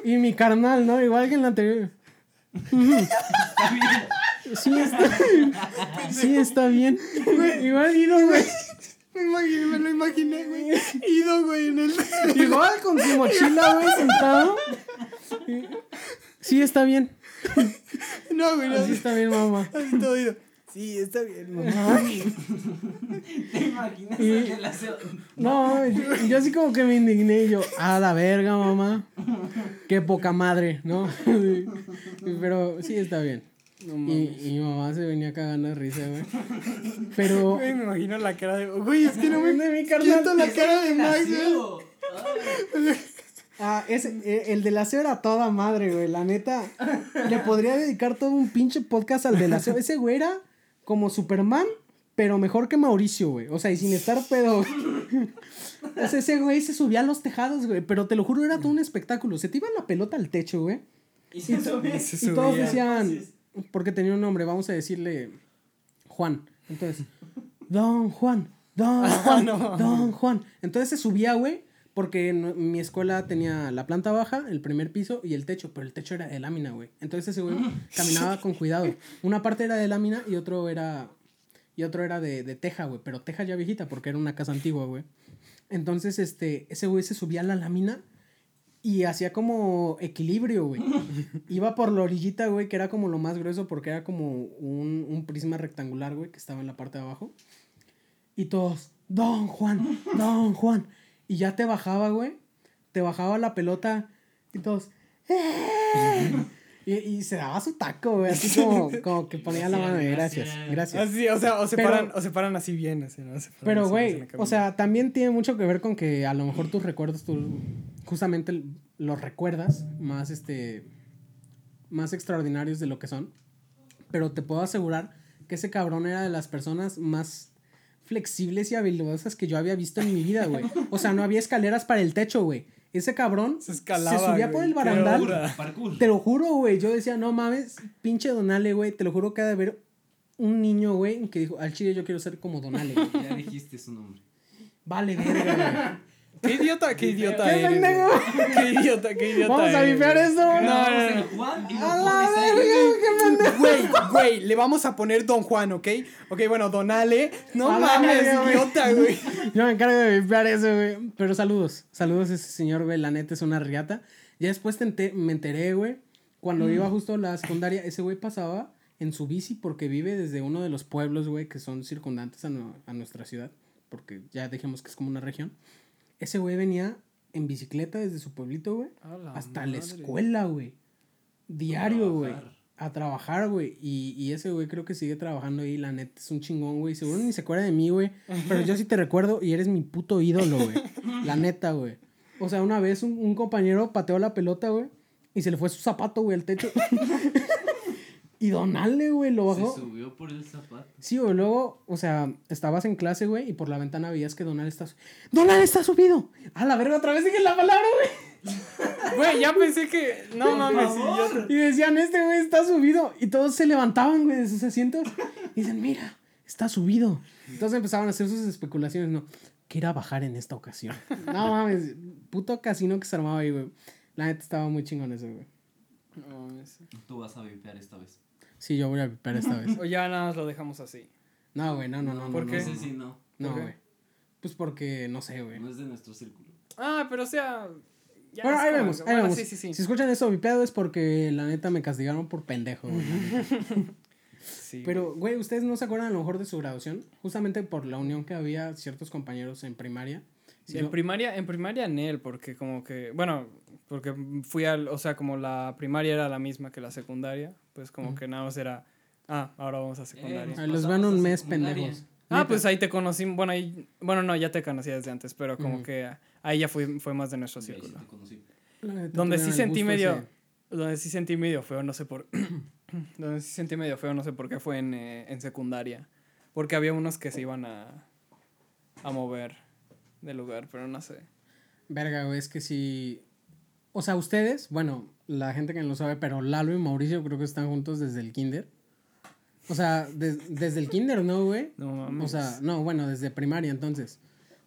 Y mi carnal, ¿no? Igual que en la anterior. Sí está, sí está bien. Igual Ido, güey. Me, imaginé, me lo imaginé, güey. Ido, güey, en el. Igual con su mochila, güey, sentado. Sí está bien. No, güey, no. Así está bien, mamá. Así todo ido. Sí, está bien, mamá. ¿Te imaginas Y-? No, yo, yo así como que me indigné y yo, a la verga, mamá. Qué poca madre, ¿no? Pero sí está bien. No Y, mames. y mi mamá se venía cagando de risa, güey. Pero. Güey, me imagino la cara de. Güey, es que no me. De mi Siento la cara de Max, güey. Ah, ese, eh, el del aseo era toda madre, güey. La neta. Le podría dedicar todo un pinche podcast al del aseo. Ese güey era como Superman, pero mejor que Mauricio, güey. O sea, y sin estar pedo. O sea, ese güey se subía a los tejados, güey. Pero te lo juro, era todo un espectáculo. Se te iba la pelota al techo, güey. Y se sube. Se Y todos subía. decían, porque tenía un nombre, vamos a decirle Juan. Entonces, Don Juan, Don Juan, Don Juan. Entonces se subía, güey, porque en mi escuela tenía la planta baja, el primer piso y el techo, pero el techo era de lámina, güey. Entonces ese güey caminaba con cuidado. Una parte era de lámina y otro era y otro era de, de teja, güey, pero teja ya viejita porque era una casa antigua, güey. Entonces, este, ese güey se subía a la lámina y hacía como equilibrio, güey. Iba por la orillita, güey, que era como lo más grueso porque era como un, un prisma rectangular, güey, que estaba en la parte de abajo. Y todos, Don Juan, Don Juan. Y ya te bajaba, güey. Te bajaba la pelota y todos, "Eh". Y, y se daba su taco, güey, así como, como que ponía la mano. de, Gracias, gracias. Así, o sea, o se, Pero- paran, o se paran así bien, así, ¿no? Se paran Pero, güey, o sea, también tiene mucho que ver con que a lo mejor tus recuerdos, tú justamente los recuerdas más, este, más extraordinarios de lo que son. Pero te puedo asegurar que ese cabrón era de las personas más flexibles y habilidosas que yo había visto en mi vida, güey. O sea, no había escaleras para el techo, güey. Ese cabrón se escalaba. se subía por güey, el barandal. Te lo juro, güey. Yo decía, no mames, pinche Donale, güey. Te lo juro que ha de haber un niño, güey, que dijo, al chile yo quiero ser como Donale, güey. Ya dijiste su nombre. Vale, verga, Qué idiota, qué idiota ¡Qué eres. pendejo! Qué idiota, qué idiota. Vamos a eres, güey. esto. No, no, no. Juan y ¡A la verga! ¡Qué pendejo! Güey, güey, le vamos a poner Don Juan, ¿ok? Ok, bueno, Don Ale. No A mames, verga, idiota, güey. Yo me encargo de vipear eso, güey. Pero saludos. Saludos a ese señor, güey. La neta es una riata. Ya después te me enteré, güey. Cuando iba justo a la secundaria, ese güey pasaba en su bici porque vive desde uno de los pueblos, güey, que son circundantes a, a nuestra ciudad. Porque ya dijimos que es como una región. Ese güey venía en bicicleta desde su pueblito, güey. Hasta la escuela, güey. Diario, güey. A trabajar, güey. Y, y ese güey creo que sigue trabajando ahí. La neta es un chingón, güey. Seguro ni se acuerda de mí, güey. Pero yo sí te recuerdo y eres mi puto ídolo, güey. La neta, güey. O sea, una vez un, un compañero pateó la pelota, güey. Y se le fue su zapato, güey, al techo. y Donale, güey, lo Se bajó. subió por el zapato. Sí, güey, luego, o sea, estabas en clase, güey, y por la ventana veías que Donal está... su- ¡Donal está subido! A la verga, otra vez dije la palabra, güey. Güey, ya pensé que. No mames. Y decían, este güey está subido. Y todos se levantaban, güey, de sus asientos. Y dicen, mira, está subido. Entonces empezaban a hacer sus especulaciones, ¿no? Que ir a bajar en esta ocasión. No mames, puto casino que se armaba ahí, güey. La neta estaba muy chingón eso, güey. No mames. Tú vas a vipear esta vez. Sí, yo voy a vipear esta vez. O ya nada más lo dejamos así. No, güey, no, no, no. ¿Por no, qué? No, sí, no. no, güey. Pues porque, no sé, güey. No es de nuestro círculo. Ah, pero o sea. ya Bueno, es ahí vemos, ahí bueno, vemos. Sí, sí, sí. Si escuchan eso vipeado es porque la neta me castigaron por pendejo, güey. Sí, Pero, güey, ¿ustedes no se acuerdan a lo mejor de su graduación? Justamente por la unión que había ciertos compañeros en primaria. Sí, en yo- primaria, en primaria en él, porque como que, bueno, porque fui al, o sea, como la primaria era la misma que la secundaria, pues como que nada más era, ah, ahora vamos a secundaria. Eh, Ay, los ven un mes, secundaria. pendejos. ah, Neta. pues ahí te conocí, bueno, ahí, bueno, no, ya te conocía desde antes, pero como que ahí ya fue, fue más de nuestro sí círculo. neta, Donde sí sentí medio, ese- donde sí sentí medio feo, no sé por, donde sí sentí medio feo, no sé por qué fue en, eh, en secundaria, porque había unos que se iban a, a mover del lugar, pero no sé. Verga, güey, es que si. O sea, ustedes, bueno, la gente que no lo sabe, pero Lalo y Mauricio creo que están juntos desde el kinder. O sea, des- desde el kinder, ¿no, güey? No mames. O sea, no, bueno, desde primaria entonces.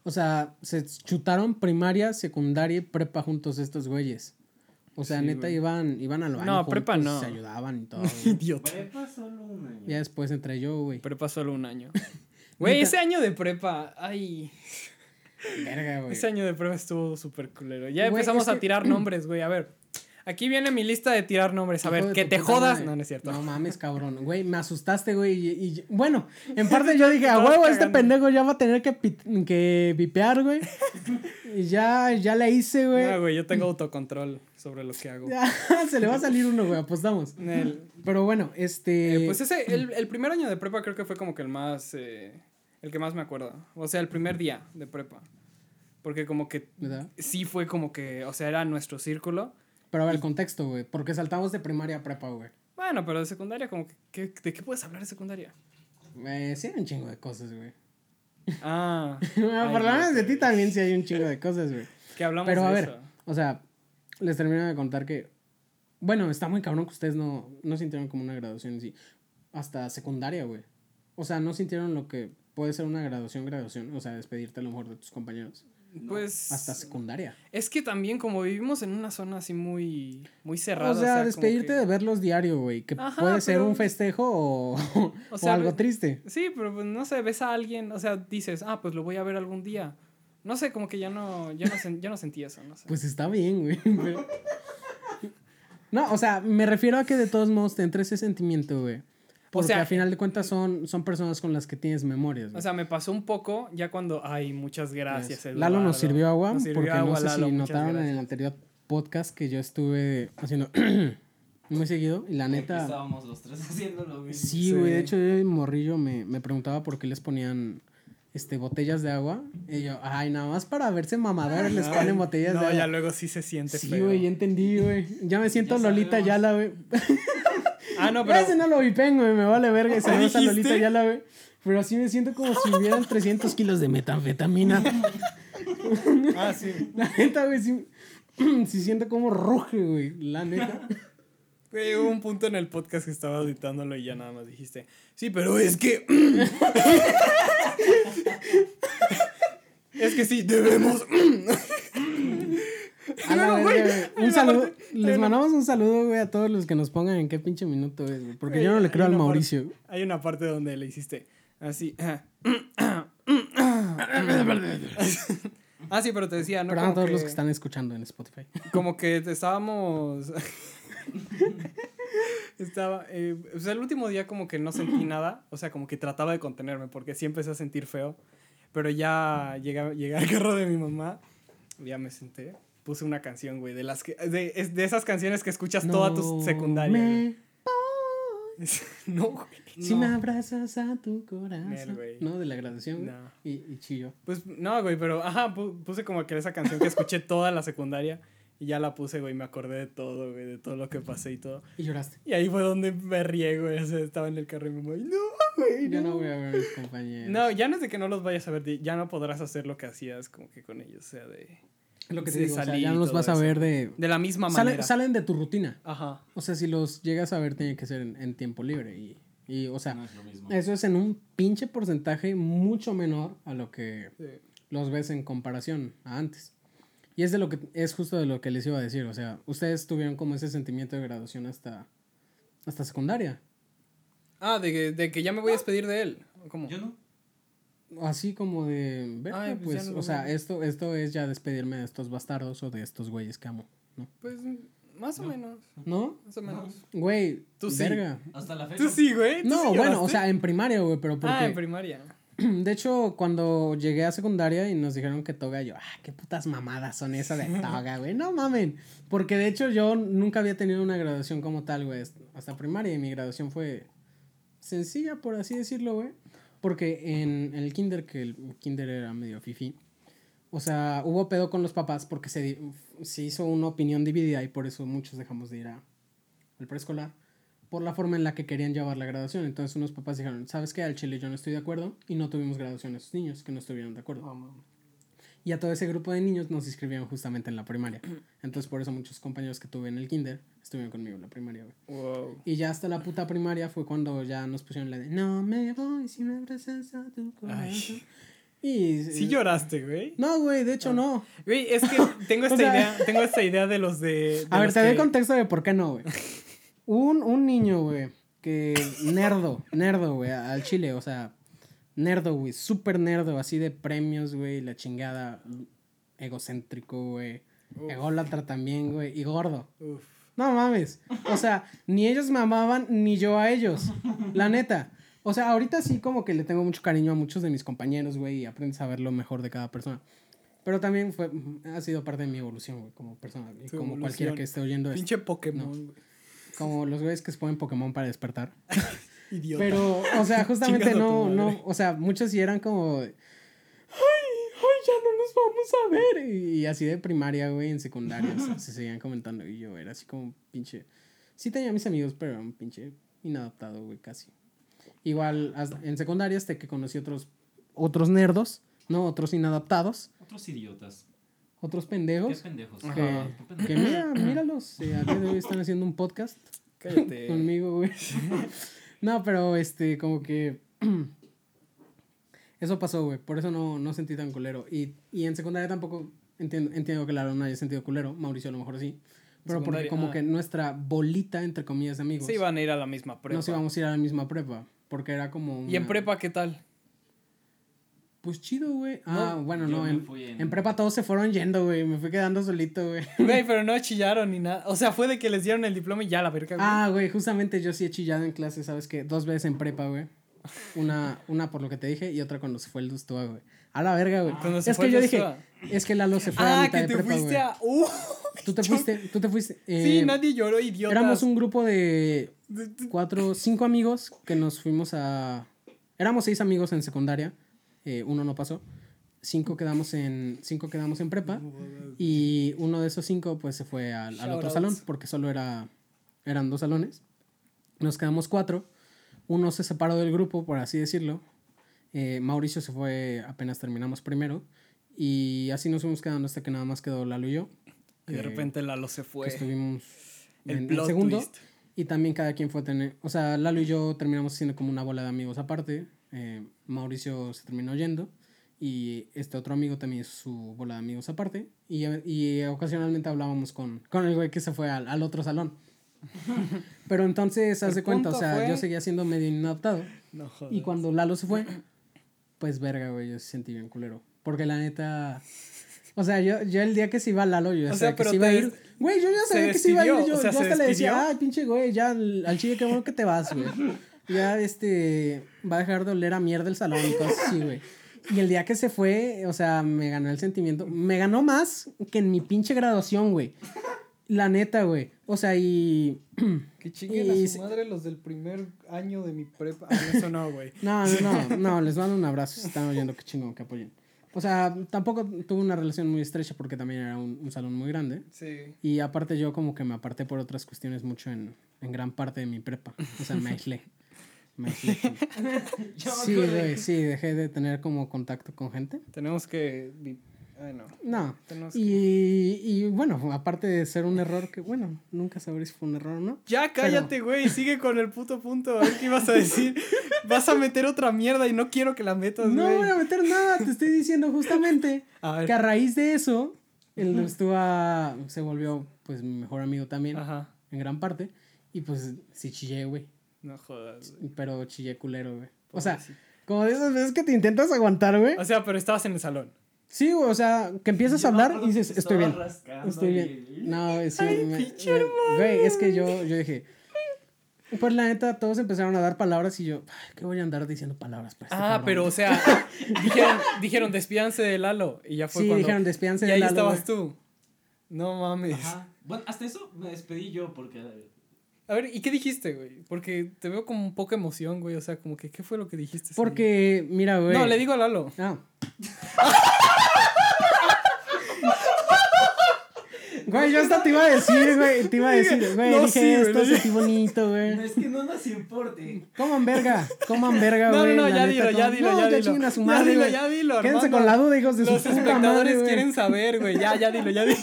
O sea, se chutaron primaria, secundaria y prepa juntos estos güeyes. O sea, Sí, neta güey. iban, iban al baño. No, prepa no. Se ayudaban y todo. Idiota. Prepa solo un año. ya después entré yo, güey. Prepa solo un año. Güey, ese año de prepa, ay. Verga, güey. Ese año de prueba estuvo súper culero. Ya empezamos a que- tirar nombres, güey. A ver. Aquí viene mi lista de tirar nombres. A ver, que te jodas. madre. No, no es cierto. No mames, cabrón. Güey, me asustaste, güey. Y, y- bueno, en parte yo dije, a huevo, este pendejo ya va a tener que, que vipear, güey. Y ya, ya le hice, güey. No, güey, yo tengo autocontrol sobre lo que hago. Ya, se le va a salir uno, güey, apostamos. El- Pero bueno, este. eh, pues ese, el, el primer año de prepa creo que fue como que el más. eh, el que más me acuerdo. O sea, el primer día de prepa. Porque como que ¿verdad? sí fue como que. O sea, era nuestro círculo. Pero a ver, el contexto, güey. Porque saltamos de primaria a prepa, güey. Bueno, pero de secundaria, como que. ¿qué- ¿De qué puedes hablar de secundaria? Eh, sí hay un chingo de cosas, güey. Ah. Bueno, por lo menos de ti también sí hay un chingo de cosas, güey. Que hablamos Pero de a ver, eso. o sea, les termino de contar que. Bueno, está muy cabrón que ustedes no, no sintieron como una graduación en sí. Hasta secundaria, güey. O sea, no sintieron lo que puede ser una graduación, graduación. O sea, despedirte a lo mejor de tus compañeros. Pues. Hasta secundaria. Es que también como vivimos en una zona así muy, muy cerrada. o sea, despedirte que- de verlos diario, güey. Que Ajá, puede ser pero- un festejo o, o O sea, algo triste. Sí, pero pues no sé, ves a alguien, o sea, dices, ah, pues lo voy a ver algún día. No sé, como que ya no, ya no, sen- ya no sentí eso, no sé. Pues está bien, güey. pero- No, o sea, me refiero a que de todos modos te entre ese sentimiento, güey. Porque sea, al final de cuentas son, son personas con las que tienes memorias. o sea, me pasó un poco ya cuando, ay, muchas gracias, Eduardo. Lalo nos sirvió agua, Nos sirvió porque no sé Lalo, si notaron en el anterior podcast que yo estuve haciendo muy seguido y la Aquí neta... estábamos los tres haciendo lo mismo. Sí, güey, de hecho yo de morrillo me, me preguntaba por qué les ponían este, botellas de agua. Y yo, ay, nada más para verse mamadores les Ay, ponen botellas no, de agua. ya luego sí se siente Sí, güey, ya entendí, güey. Ya me siento Ya Lolita sabemos. Yala, güey. Ah, no, Ya pero... ese no lo vipen, güey, me vale verga. y Saludos a? Lolita Yala, güey. Pero así me siento como si hubieran 300 kilos de metanfetamina. Ah, sí. La neta, güey, sí, sí siento como ruge, güey. La neta. Güey, hubo un punto en el podcast que estaba editándolo y ya nada más dijiste, sí, pero es que... es que sí, debemos... A la No, güey, Un saludo. parte- Les mandamos un saludo, güey, a todos los que nos pongan en qué pinche minuto es, güey. Porque Güey, yo no le creo al una parte- Mauricio. Hay una parte donde le hiciste así. ah, sí, pero te decía, ¿no? Perdón a todos que, los que están escuchando en Spotify. Como que estábamos. Estaba. eh, o sea, el último día, como que no sentí nada. O sea, como que trataba de contenerme porque sí empecé a sentir feo. Pero ya llegué, llegué al carro de mi mamá. Ya me senté. Puse una canción, güey. De, las que, de, de esas canciones que escuchas toda tu No secundaria. me- güey. no, güey. Si No. me abrazas a tu corazón. Güey. no, de la graduación. güey. No. Y, y chillo. Pues no, güey, pero ajá, pu- puse como que esa canción que escuché toda la secundaria y ya la puse, güey, me acordé de todo, güey, de todo lo que pasé y todo. Y lloraste. Y ahí fue donde me rié, güey, o sea, estaba en el carro y me voy, no, güey, Yo no. no voy a ver a mis compañeros. No, ya no es de que no los vayas a ver, ya no podrás hacer lo que hacías como que con ellos, o sea, de, Lo que te de digo, o sea, salir ya no los vas a ver de... de la misma manera. salen de tu rutina. Ajá. O sea, si los llegas a ver, tiene que ser en, en tiempo libre. Y, y, o sea, No es eso es en un pinche porcentaje mucho menor a lo que Sí. los ves en comparación a antes. Y es de lo que es justo de lo que les iba a decir. O sea, ustedes tuvieron como ese sentimiento de graduación hasta, hasta secundaria. Ah, de, que- de que ya me voy a despedir de él. ¿Cómo? Yo no. Así como de, verga, Ay, pues pues, o sea, esto, esto es ya despedirme de estos bastardos o de estos güeyes que amo, ¿no? Pues más o menos, ¿No? más o menos. Güey, Tú sí. verga. Hasta la fecha. Tú sí, güey. ¿Tú No, sí bueno, lloraste? o sea, en primaria, güey, pero porque... Ah, en primaria. De hecho, cuando llegué a secundaria y nos dijeron que toga, yo, ah, qué putas mamadas son esas de toga, güey. No mamen. Porque de hecho yo nunca había tenido una graduación como tal, güey. Hasta primaria y mi graduación fue sencilla, por así decirlo, güey. Porque en el kinder, que el kinder era medio fifi, o sea, hubo pedo con los papás porque se, se hizo una opinión dividida y por eso muchos dejamos de ir al preescolar por la forma en la que querían llevar la graduación. Entonces unos papás dijeron, ¿sabes qué? Al chile yo no estoy de acuerdo y no tuvimos graduación a esos niños que no estuvieron de acuerdo. Oh. Y a todo ese grupo de niños nos inscribieron justamente en la primaria. Entonces, por eso muchos compañeros que tuve en el kinder estuvieron conmigo en la primaria, güey. Wow. Y ya hasta la puta primaria fue cuando ya nos pusieron la de No me voy si me abrazas a tu corazón. Y. Sí lloraste, güey. No, güey, de hecho no. Güey, es que tengo esta O sea- idea, tengo esta idea de los de. de A ver, te doy que- contexto de por qué no, güey. Un, un niño, güey, que nerdo, nerdo, güey, al chile, o sea, nerdo, güey, súper nerdo, así de premios, güey, la chingada, egocéntrico, güey, ególatra también, güey, y gordo. Uf. No mames. O sea, ni ellos me amaban, ni yo a ellos. La neta. O sea, ahorita sí como que le tengo mucho cariño a muchos de mis compañeros, güey, y aprendes a ver lo mejor de cada persona. Pero también fue, ha sido parte de mi evolución, güey, como persona. Y como evolución. cualquiera que esté oyendo esto. Pinche Pokémon, güey. Como los güeyes que se ponen Pokémon para despertar. Idiota. Pero, o sea, justamente no, no, o sea, muchos sí eran como, ay, ay, ya no nos vamos a ver. Y, y así de primaria, güey, en secundaria, se, se seguían comentando. Y yo era así como pinche, sí tenía mis amigos, pero era un pinche inadaptado, güey, casi. Igual en secundaria hasta que conocí otros, otros nerdos, ¿no? Otros inadaptados, Otros idiotas. otros Qué pendejos. pendejos. Ajá. Que, Qué pendejos. que mira, míralos, eh, a día de hoy están haciendo un podcast Cállate. conmigo, güey. no, pero este, como que. eso pasó, güey. Por eso no, no sentí tan culero. Y, y en secundaria tampoco entiendo, entiendo que Lara no haya sentido culero. Mauricio a lo mejor sí. Pero porque como ah. que nuestra bolita, entre comillas, de amigos. Se iban a ir a la misma prepa. Nos íbamos a ir a la misma prepa. Porque era como. ¿Y en prepa qué tal? Pues chido, güey. Ah, bueno, yo no. En, en... en- prepa todos se fueron yendo, güey. Me fui quedando solito, güey. Güey, pero no chillaron ni nada. O sea, fue de que les dieron el diploma y ya la verga, güey. Ah, güey, justamente yo sí he chillado en clase, ¿sabes qué? Dos veces en prepa, güey. Una, una por lo que te dije y otra cuando se fue el Dustúa, güey. A la verga, güey. Se es que yo dije, es que Lalo se fue a Ah, mitad que de te prepa, fuiste güey. a. Uh, Tú te fuiste, tú te fuiste. sí, eh, nadie lloró, idiota. Éramos un grupo de cuatro, cinco amigos que nos fuimos a... Éramos seis amigos en secundaria, eh, uno no pasó. Cinco quedamos en, cinco quedamos en prepa y uno de esos cinco pues se fue al, al otro salón porque solo era, eran dos salones. Nos quedamos cuatro. Uno se separó del grupo, por así decirlo. Eh, Mauricio se fue apenas terminamos primero. Y así nos fuimos quedando hasta que nada más quedó Lalo y yo. Y de que- repente Lalo se que fue. estuvimos El en, plot segundo. twist. Y también cada quien fue a tener, o sea, Lalo y yo terminamos siendo como una bola de amigos aparte. Eh, Mauricio se terminó yendo y este otro amigo también es su bola de amigos aparte. Y, y ocasionalmente hablábamos con, con el güey que se fue al, al otro salón. Pero entonces, haz de cuenta, o sea, fue- yo seguía siendo medio inadaptado. No. Y cuando Lalo se fue, pues verga, güey, yo sí sentí bien culero. Porque la neta. O sea, yo, yo el día que se iba Lalo, yo ya O sabía sea, que se iba a ir. Güey, yo ya se sabía que se iba a ir. Yo, o sea, yo ¿se hasta le decía, ay, pinche güey, ya al, al chile, qué bueno que te vas, güey. Ya este. Va a dejar de oler a mierda el salón y cosas así, güey. Y el día que se fue, o sea, me ganó el sentimiento. Me ganó más que en mi pinche graduación, güey. La neta, güey. O sea, y. Que chinguen a Y su se- madre los del primer año de mi prepa. Ah, eso no, güey. No, no, no, no, les mando un abrazo si están oyendo, qué chingón, que apoyen. O sea, tampoco tuve una relación muy estrecha porque también era un, un salón muy grande. Sí. Y aparte yo como que me aparté por otras cuestiones mucho en, en gran parte de mi prepa. O sea, me aislé. Me Sí, güey, sí, dejé de tener como contacto con gente. Tenemos que. Ay, no. No. Tenemos que- Y, y bueno, aparte de ser un error, que bueno, nunca sabré si fue un error o no. Ya cállate, güey. Sigue con el puto punto. A ver qué ibas a decir. Vas a meter otra mierda y no quiero que la metas, No voy a meter nada, te estoy diciendo justamente A que a raíz de eso, el Lustua se volvió pues mi mejor amigo también, Ajá. en gran parte. Y pues sí chillé, güey. No jodas. güey. Pero chillé culero, güey. O sea, como de esas veces que te intentas aguantar, güey. O sea, pero estabas en el salón. Sí, güey, o sea, que empiezas a Yo hablar y dices, estoy bien. Estoy y- bien. No, sí, Ay, me- pinche me- hermano, Güey, es que yo, yo dije. Pues la neta, todos empezaron a dar palabras y yo, ay, ¿qué voy a andar diciendo palabras? para este Ah, cabrón?" pero o sea, dijeron, dijeron despídanse de Lalo. Y ya fue Sí, cuando. dijeron, despídanse Y de ahí Lalo, estabas güey. tú. No mames. Ajá. Bueno, hasta eso me despedí yo porque. A ver, ¿y qué dijiste, güey? Porque te veo como un poca emoción, güey. O sea, como que, ¿qué fue lo que dijiste? Porque, mira, güey. No, le digo a Lalo. Ah. Güey, yo hasta te iba a decir, güey. Te iba a decir, güey. No, dije sí, esto, no, sí. sentí bonito, güey. es que no nos importe. Coman verga, coman verga, No, güey. no, no, la ya dilo, ya dilo, no, ya dilo. chinguen a su Ya dilo, güey. ya dilo, Quédense Armando. con la duda, hijos de Los su puta espectadores madre, quieren saber, güey. Ya, ya dilo, ya dilo.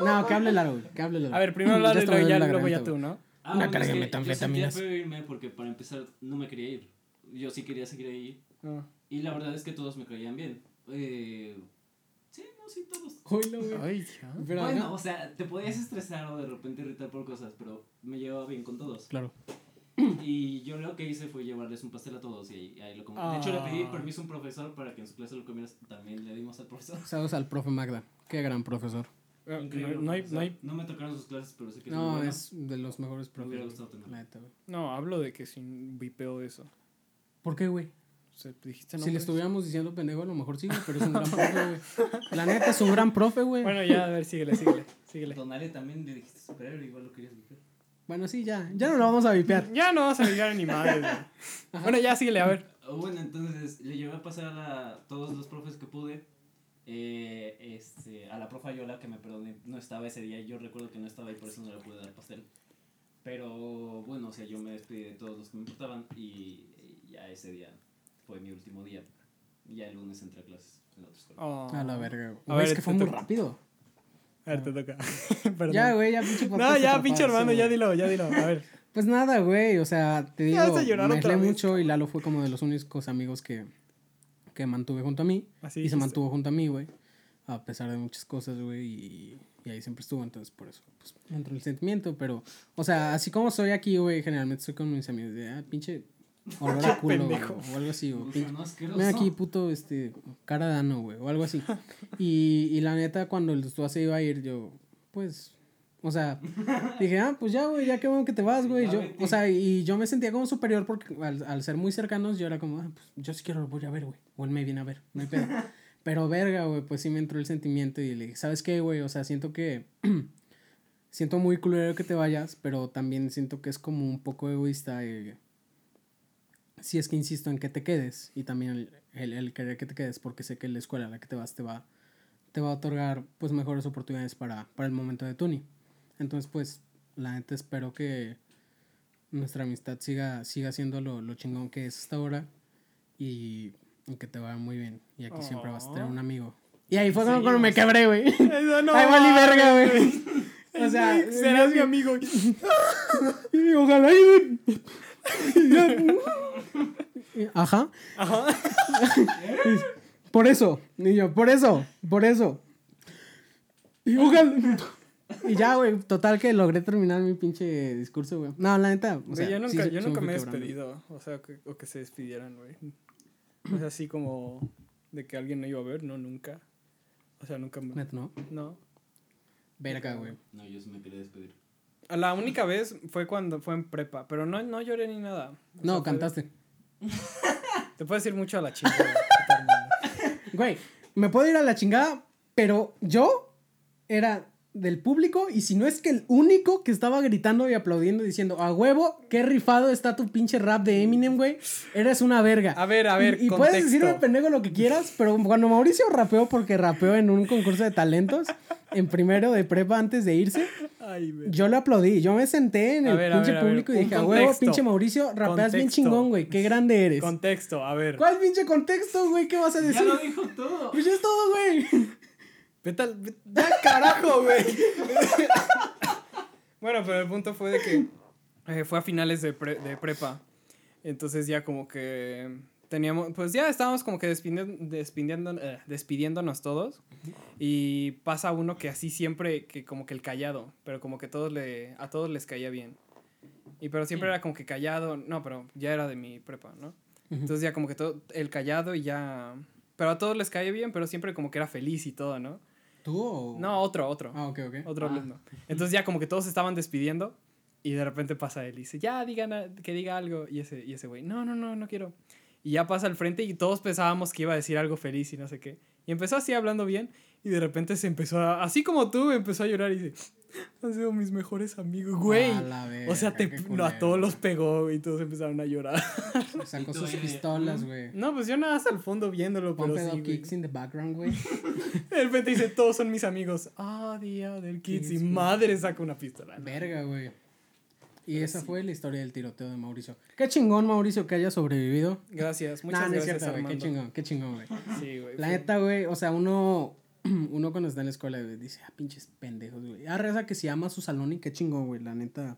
No, que hable largo, güey. Que hable largo. A ver, primero Ya lo y doliendo ya, luego ya tú. ¿no? Ah, Una bueno, carga es de metanfetaminas. Yo irme porque para empezar no me quería ir. Yo sí quería seguir ahí. Ah. Y la verdad es que todos me caían bien. Eh, sí, no, sí, todos. Ay, ya. Pero, bueno, o sea, te podías estresar o de repente irritar por cosas, pero me llevaba bien con todos. Claro. Y yo lo que hice fue llevarles un pastel a todos y ahí, ahí lo comí. De hecho, le pedí Ah. permiso a un profesor para que en su clase lo comieras. También le dimos al profesor. Saludos al profe Magda. Qué gran profesor. Ah, Increíble No, no hay, profesor. no hay. No me tocaron sus clases, pero sé que es muy No, bueno. es de los mejores Me hubiera profes. No, hablo de que sin vipeo eso. ¿Por qué, güey? O sea, dijiste Si le estuviéramos diciendo pendejo, a lo mejor sí, pero es un gran profe, güey. La neta es un gran profe, güey. Bueno, ya, a ver, síguele, síguele, síguele. Donale también le dijiste superhéroe, igual lo querías decir. Bueno, sí, ya. Ya no lo vamos a vipear. Ya no vas a ligar ni madre, güey. Bueno, ya síguele, a ver. Oh, Bueno, entonces le llevé a pasar a todos los profes que pude. Eh, este, a la profa Yola, que me perdoné, no estaba ese día. Yo recuerdo que no estaba y por eso no le pude dar pastel. Pero bueno, o sea, yo me despedí de todos los que me importaban y, y ya ese día fue mi último día. Ya el lunes entré a clases en la otra escuela. Oh. A la verga, güey. A ver, es que fue te muy toca. rápido. A ver, te toca. Perdón. Ya, güey, ya pinche No, ya, pinche hermano, ya dilo, ya dilo. A ver. Pues nada, güey, o sea, te digo, me mucho y Lalo fue como de los únicos amigos que, que mantuve junto a mí. Así y se mantuvo junto a mí, güey. A pesar de muchas cosas, güey, y, y ahí siempre estuvo. Entonces, por eso, pues, entró el sentimiento. Pero, o sea, así como soy aquí, güey, generalmente estoy con mis amigos de, ah, pinche olor a culo, güey, o algo así, o pin- Gusano asqueroso. Mira aquí, puto, este, cara de ano, güey, o algo así. Y, y la neta, cuando el se iba a ir, yo, pues, o sea, dije, ah, pues ya, güey, ya qué bueno que te vas, güey. Yo, o sea, y yo me sentía como superior porque al, al ser muy cercanos, yo era como, ah, pues yo sí quiero, lo voy a ver, güey. O él me viene a ver, no hay pedo. Pero verga, güey, pues sí me entró el sentimiento y le dije, ¿sabes qué, güey? O sea, siento que. siento muy culero que te vayas, pero también siento que es como un poco egoísta. eh, si es que insisto en que te quedes y también el, el, el querer que te quedes, porque sé que la escuela a la que te vas te va, te va a otorgar pues mejores oportunidades para, para el momento de Tuni. Entonces, pues, la neta espero que nuestra amistad siga, siga siendo lo, lo chingón que es hasta ahora y, y que te vaya muy bien. Y aquí siempre vas a tener Oh. un amigo. Y ahí fue cuando, Sí, me quebré, güey. No Ay, vale mames, verga, güey. O sea, Güey, serás mi amigo. Y ojalá y- Ajá. Ajá. Por eso, niño, por eso, por eso. Y ojalá. Y ya, güey, total que logré terminar mi pinche discurso, güey. No, la neta, o sea, yo nunca, sí, yo nunca me he despedido. O sea, que, o que se despidieran, güey. O sea, así como de que alguien no iba a ver, no, nunca. O sea, nunca me. ¿no? No. Verga, güey. No, yo sí me quería despedir. La única vez fue cuando fue en prepa, pero no, no lloré ni nada. O No, sea, fue- cantaste. Te puedes ir mucho a la chingada. Güey, me puedo ir a la chingada, pero yo era del público y si no es que el único que estaba gritando y aplaudiendo diciendo, a huevo, qué rifado está tu pinche rap de Eminem, güey. Eres una verga. A ver, a ver, Y, y puedes decirme pendejo lo que quieras, pero cuando Mauricio rapeó porque rapeó en un concurso de talentos en primero de prepa antes de irse, Ay, yo le aplaudí. Yo me senté en el ver, pinche ver, público y dije, a huevo, pinche Mauricio, rapeas bien chingón, güey. Qué grande eres. Contexto, a ver. ¿Cuál pinche contexto, güey? ¿Qué vas a Ya decir? lo dijo todo. Pues ya es todo, güey. Vete al. ¡Ya, carajo, güey! bueno, pero el punto fue de que eh, fue a finales de, pre- de prepa. Entonces ya como que teníamos. Pues ya estábamos como que despidiendo, eh, despidiéndonos todos. Y pasa uno que así siempre, que como que el callado. Pero como que todos le, a todos les caía bien. Y pero siempre era como que callado. No, pero ya era de mi prepa, ¿no? Entonces ya como que todo, el callado y ya... Pero a todos les caía bien, pero siempre como que era feliz y todo, ¿no? ¿Tú o...? No, otro, otro. Ah, ok, ok. Otro Ah. alumno. Entonces ya como que todos se estaban despidiendo y de repente pasa él y dice, ya, digan, que diga algo. Y ese, y ese güey, no, no, no, no quiero. Y ya pasa al frente y todos pensábamos que iba a decir algo feliz y no sé qué. Y empezó así hablando bien Y de repente se empezó a, así como tú, empezó a llorar y dice, han sido mis mejores amigos, güey. A la O sea, te, no, a todos los pegó y todos empezaron a llorar. Sacó sus pistolas, güey. No, pues yo nada más al fondo viéndolo, pero Pump sí, kicks in the background, güey. De repente dice, todos son mis amigos. Ah, día del kids. Y madre saca una pistola. Verga, güey. Y esa fue la historia del tiroteo de Mauricio. Qué chingón, Mauricio, que haya sobrevivido. Gracias, muchas Nah, no es gracias, cierto, güey. Qué chingón, qué chingón, güey. Sí, güey. La neta, güey, o sea, uno, uno cuando está en la escuela, güey, dice, ah, pinches pendejos, güey. Ah, reza que se ama su salón y qué chingón, güey, la neta.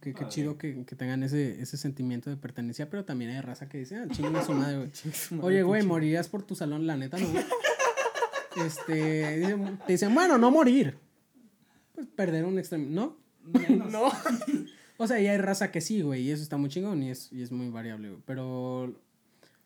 Qué, qué chido que, que tengan ese, ese sentimiento de pertenencia, pero también hay raza que dice, ah, chinguen a su madre, güey. Oye, güey, morirías por tu salón, la neta, no. Este, dicen- te dicen, bueno, no morir. Pues perder un extremo, ¿no? No. O sea, y hay raza que sí, güey, y eso está muy chingón y es, y es muy variable, güey. Pero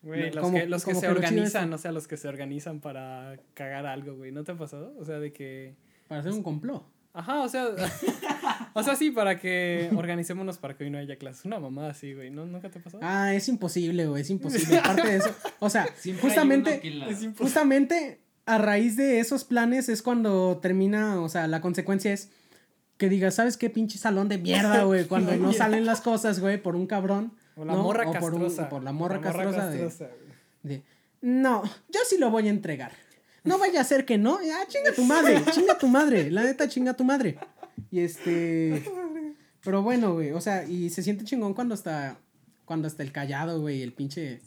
Güey, los, como- que, los que se organizan, o sea, los que se organizan para cagar algo, güey. ¿No te ha pasado? O sea, de que... para hacer un complot. Ajá, o sea... o sea, sí, para que organicémonos para que hoy no haya clases. Una mamá así, güey. ¿No, ¿Nunca te ha pasado? Ah, es imposible, güey, es imposible. Aparte de eso, o sea, Siempre justamente, la- justamente a raíz de esos planes es cuando termina, o sea, la consecuencia es que digas, ¿sabes qué pinche salón de mierda, güey? Cuando no salen las cosas, güey, por un cabrón. O la ¿no? morra o por, un- castrosa. por la morra castrosa, de- castrosa, no, yo sí lo voy a entregar. No vaya a ser que no. Ah, chinga tu madre, chinga tu madre. La neta, chinga tu madre. Y este. Pero bueno, güey. O sea, y se siente chingón cuando está. Cuando está el callado, güey. El pinche.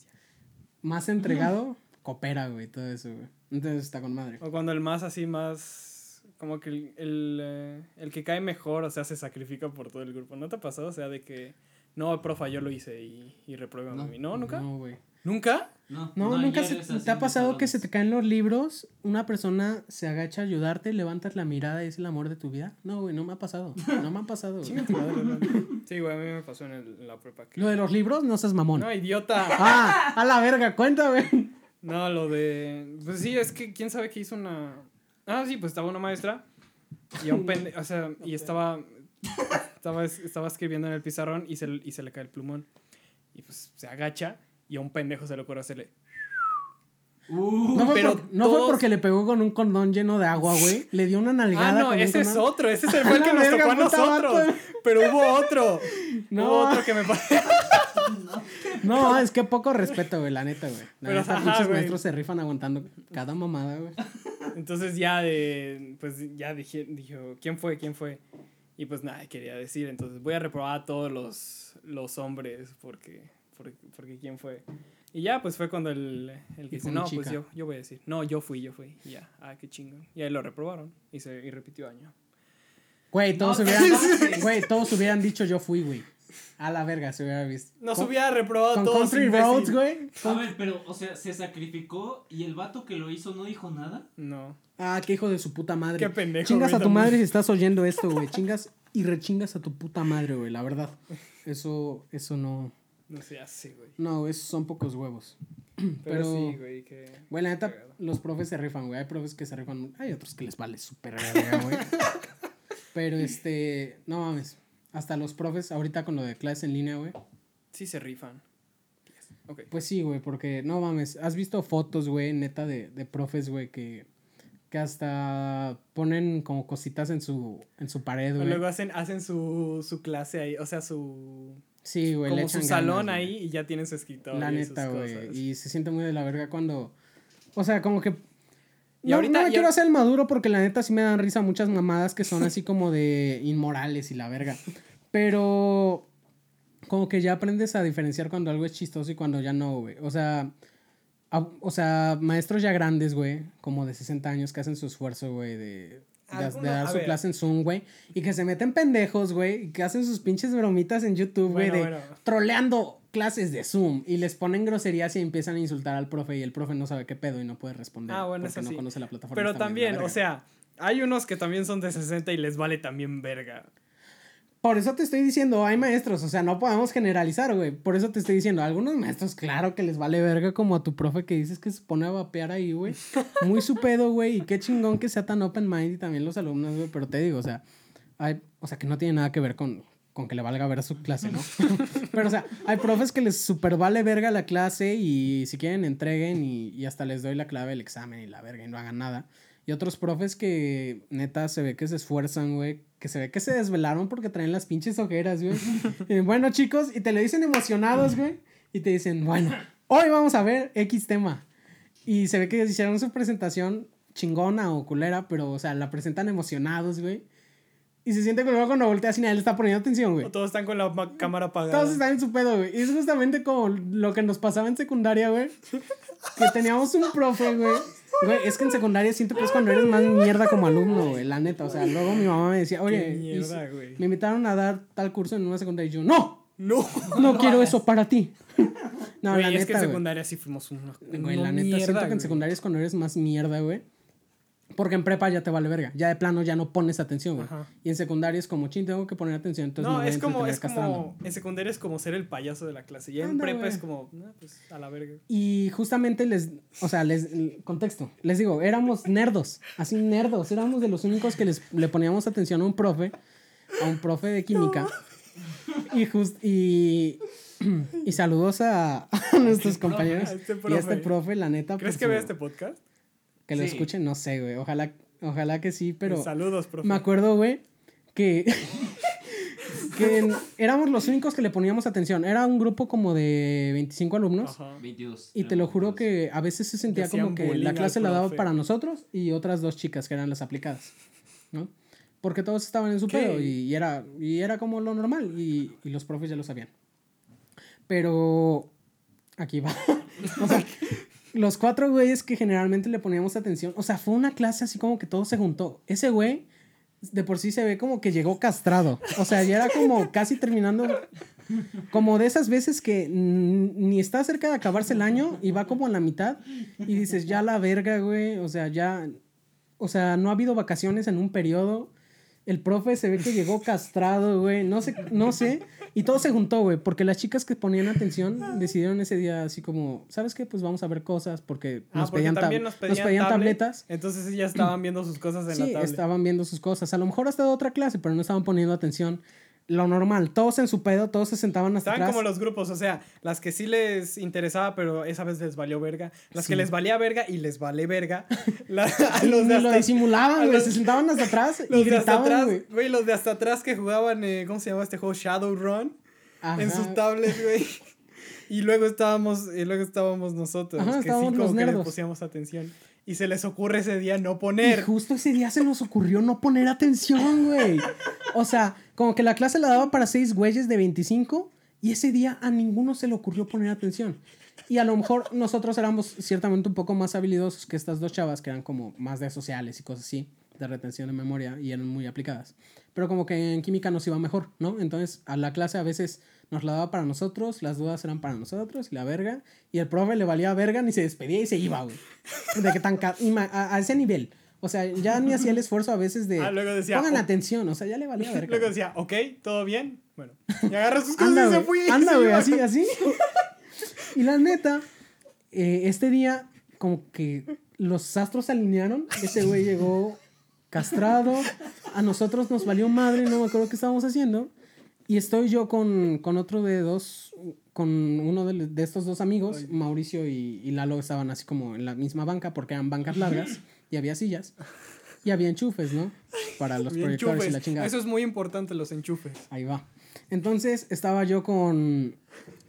Más entregado. Coopera, güey. Todo eso, güey. Entonces está con madre. O cuando el más así, más... Como que el, el, eh, el que cae mejor, o sea, se sacrifica por todo el grupo. ¿No te ha pasado? O sea, de que... No, profa, yo lo hice y, y repruébame a mí. ¿No? ¿Nunca? No, güey. ¿Nunca? No, No, nunca se- te ha pasado que se te caen los libros, una persona se agacha a ayudarte, levantas la mirada y es el amor de tu vida. No, güey, no me ha pasado. No me ha pasado. güey. ¿no? Sí, güey, a mí me pasó en, el- en la prepa. que- Lo de los libros, no seas mamón. No, idiota. Ah, a la verga, cuenta, güey. No, lo de. Pues sí, es que quién sabe que hizo una. Ah, sí, pues estaba una maestra. Y a un pende... O sea, y estaba. Estaba, estaba escribiendo en el pizarrón y se, y se le cae el plumón. Y pues se agacha y a un pendejo se le ocurre hacerle. Uh, No, fue, pero por- no fue todos- porque le pegó con un condón lleno de agua, güey. Le dio una nalgada. Ah, no, con un ese es otro. Ese es el que nos tocó a nosotros. vato. Pero hubo otro. No. Hubo otro que me pasó. No, es que poco respeto, güey, la neta, güey. La Pero, neta, ajá, pinches güey. maestros se rifan aguantando cada mamada, güey. Entonces ya de. Pues ya dije, dijo, ¿quién fue? ¿Quién fue? Y pues nada, quería decir. Entonces voy a reprobar a todos los, los hombres porque, porque, porque quién fue. Y ya, pues fue cuando el, el que dice, no, pues chica. yo, yo voy a decir, no, yo fui, yo fui. Y ya, ah, qué chingón. Y ahí lo reprobaron y, se, y repitió año. Güey, todos No, hubieran, güey, todos hubieran dicho yo fui, güey. A la verga se hubiera visto. Nos Con- hubiera reprobado Con todos. Country imbécil. Roads, güey. a ver, pero, o sea, se sacrificó y el vato que lo hizo no dijo nada. No. Ah, qué hijo de su puta madre. Qué pendejo, Chingas güey, a tu también. madre si estás oyendo esto, güey. Chingas y rechingas a tu puta madre, güey, la verdad. Eso, eso no. No se hace, güey. No, esos son pocos huevos. Pero, Pero- sí, güey, que. Güey, la neta, los profes se rifan, güey. Hay profes que se rifan. Hay otros que les vale súper güey. Pero este, no mames. Hasta los profes, ahorita con lo de clases en línea, güey. Sí se rifan. Ok. Pues sí, güey, porque no mames. ¿Has visto fotos, güey, neta de, de profes, güey, que, que hasta ponen como cositas en su, en su pared, güey? Luego hacen, hacen su, su clase ahí, o sea, su. Sí, güey, le como su echan salón ganas, ahí y ya tienen su escritorio. La neta, güey. Y se siente muy de la verga cuando. O sea, como que. Y no, ahorita no me quiero hacer el maduro porque la neta sí me dan risa muchas mamadas que son así como de inmorales y la verga. Pero. Como que ya aprendes a diferenciar cuando algo es chistoso y cuando ya no, güey. O sea. a- o sea, maestros ya grandes, güey, como de 60 años que hacen su esfuerzo, güey, de, de, dar su clase en Zoom, güey. Y que se meten pendejos, güey, y que hacen sus pinches bromitas en YouTube, güey, Bueno, de bueno. troleando clases de Zoom. Y les ponen groserías y empiezan a insultar al profe y el profe no sabe qué pedo y no puede responder. Ah, bueno, porque no sí. conoce la plataforma. Pero también, o sea, hay unos que también son de 60 y les vale también verga. Por eso te estoy diciendo, hay maestros, o sea, no podemos generalizar, güey. Por eso te estoy diciendo, algunos maestros, claro que les vale verga, como a tu profe que dices que se pone a vapear ahí, güey. Muy su pedo, güey. Y qué chingón que sea tan open mind y también los alumnos, güey. Pero te digo, o sea, hay, o sea, que no tiene nada que ver con, con que le valga ver su clase, ¿no? Pero, o sea, hay profes que les super vale verga la clase y si quieren entreguen y, y hasta les doy la clave del examen y la verga y no hagan nada. Y otros profes que neta se ve que se esfuerzan, güey. Que se ve que se desvelaron porque traen las pinches ojeras, güey. Y, bueno, chicos, y te lo dicen emocionados, güey. Y te dicen, bueno, hoy vamos a ver X tema. Y se ve que hicieron su presentación chingona o culera, pero, o sea, la presentan emocionados, güey. Y se siente que luego cuando voltea así, nadie le está poniendo atención, güey. O todos están con la ma- cámara apagada. Todos están en su pedo, güey. Y es justamente como lo que nos pasaba en secundaria, güey. Que teníamos un profe, güey. Güey, es que en secundaria siento que es cuando eres más mierda como alumno, güey. La neta. O sea, luego mi mamá me decía, oye, y mierda, si- güey. me invitaron a dar tal curso en una secundaria. Y yo, no, No. no quiero eso para ti. No, Güey, la es que en güey. secundaria sí fuimos una, Güey, la neta, mierda, siento que en secundaria es cuando eres más mierda, güey. Porque en prepa ya te vale verga. Ya de plano ya no pones atención, güey. Y en secundaria es como, ching, tengo que poner atención. Entonces me No, voy a es como, es castrando". como, en secundaria es como ser el payaso de la clase. Ya en Anda, prepa es como, pues a la verga. Y justamente les, o sea, les, contexto, les digo, éramos nerdos, así nerdos, éramos de los únicos que les, le poníamos atención a un profe, a un profe de química. Y, just, y, y saludos a, a nuestros compañeros A este y a este profe. la neta. ¿Crees por que su- vea este podcast? Que lo Sí. escuchen, no sé, güey, ojalá, ojalá que sí, pero... Saludos, profe. Me acuerdo, güey, que, que en- éramos los únicos que le poníamos atención. Era un grupo como de 25 alumnos. Ajá. 22. Y te lo juro 22. que a veces se sentía como que la clase la daba para nosotros y otras dos chicas que eran las aplicadas, ¿no? Porque todos estaban en su ¿Qué? pedo y, y era, y era como lo normal y, y los profes ya lo sabían. Pero aquí va. o sea, los cuatro güeyes que generalmente le poníamos atención, o sea, fue una clase así como que todo se juntó. Ese güey de por sí se ve como que llegó castrado. O sea, ya era como casi terminando como de esas veces que ni está cerca de acabarse el año y va como en la mitad y dices, ya la verga, güey. O sea, ya. O sea, no ha habido vacaciones en un periodo. El profe se ve que llegó castrado, güey. No sé, no sé. Y todo se juntó, güey. Porque las chicas que ponían atención decidieron ese día así como, ¿sabes qué? Pues vamos a ver cosas porque Ah, nos, porque pedían, también nos pedían, tablet, tabletas. Entonces ya estaban viendo sus cosas en Sí, la tablet. estaban viendo sus cosas. A lo mejor hasta de otra clase, pero no estaban poniendo atención. Lo normal, todos en su pedo, todos se sentaban hasta Estaban atrás. como los grupos, o sea, las que sí les interesaba, pero esa vez les valió verga. Las Sí. que les valía verga y les vale verga. La- a los de ni lo hasta, disimulaban, güey. Se sentaban hasta atrás y los de hasta gritaban, atrás, güey. güey, los de hasta atrás que jugaban, eh, ¿cómo se llama este juego? Shadowrun. Ajá. En sus tablets, güey. Y luego estábamos, y luego estábamos nosotros, Ajá, que sí como los que le nerdos. pusimos atención. Y se les ocurre ese día no Y poner. justo ese día se nos ocurrió no poner atención, güey. O sea, como que la clase la daba para seis güeyes de 25 y ese día a ninguno se le ocurrió poner atención. Y a lo mejor nosotros éramos ciertamente un poco más habilidosos que estas dos chavas que eran como más de sociales y cosas así, de retención de memoria y eran muy aplicadas. Pero como que en química nos iba mejor, ¿no? Entonces a la clase a veces nos la daba para nosotros, las dudas eran para nosotros y la verga. Y el profe le valía verga ni se despedía y se iba, güey. De que tan a, a ese nivel. O sea, ya ni hacía el esfuerzo a veces de... Ah, luego decía, Pongan "Oh". atención, o sea, ya le valía verga. Luego decía, ok, ¿todo bien? Bueno. Y agarra sus cosas Anda, y se fue. y Anda, güey, así, así. Y la neta, eh, este día, como que los astros se alinearon. Ese güey llegó castrado. A nosotros nos valió madre, no me acuerdo qué estábamos haciendo. Y estoy yo con, con otro de dos, con uno de, de estos dos amigos, Mauricio y, y Lalo, estaban así como en la misma banca porque eran bancas largas y había sillas. Y había enchufes, ¿no? Para los proyectores y enchufes. la chingada. Eso es muy importante, los enchufes. Ahí va. Entonces estaba yo con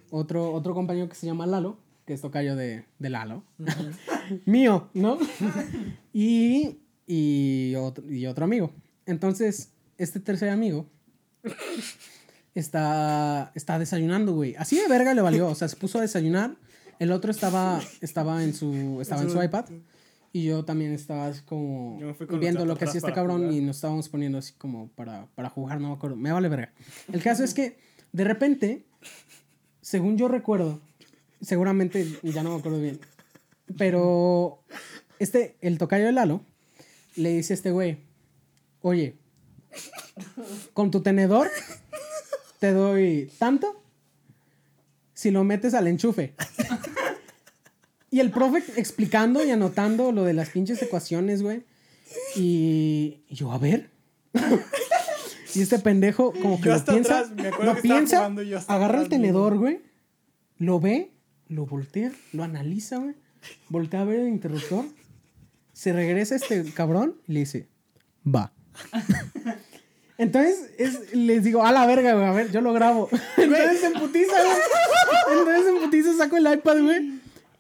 otro, otro compañero que se llama Lalo, que es tocayo de, de Lalo. Mío, ¿no? y, y, otro, y otro amigo. Entonces, este tercer amigo está, está desayunando, güey. Así de verga le valió. O sea, se puso a desayunar. El otro estaba, estaba en su, estaba en su iPad. Y yo también estaba así como viendo lo que hacía este cabrón jugar. y nos estábamos poniendo así como para, para jugar, no me acuerdo. Me vale verga. El caso es que de repente, según yo recuerdo, seguramente ya no me acuerdo bien, pero este, el tocayo de Lalo, le dice a este güey, oye, con tu tenedor te doy tanto si lo metes al enchufe. Y el profe explicando y anotando lo de las pinches ecuaciones, güey. Y y yo, a ver. y este pendejo, como que Yo lo piensa, atrás, me acuerdo lo que piensa, yo hasta agarra el tenedor, güey. Lo ve, lo voltea, lo analiza, güey. Voltea a ver el interruptor. Se regresa este cabrón y le dice, va. Entonces es- les digo, a la verga, güey, a ver, yo lo grabo. Entonces en putiza, güey. Entonces en putiza saco el iPad, güey.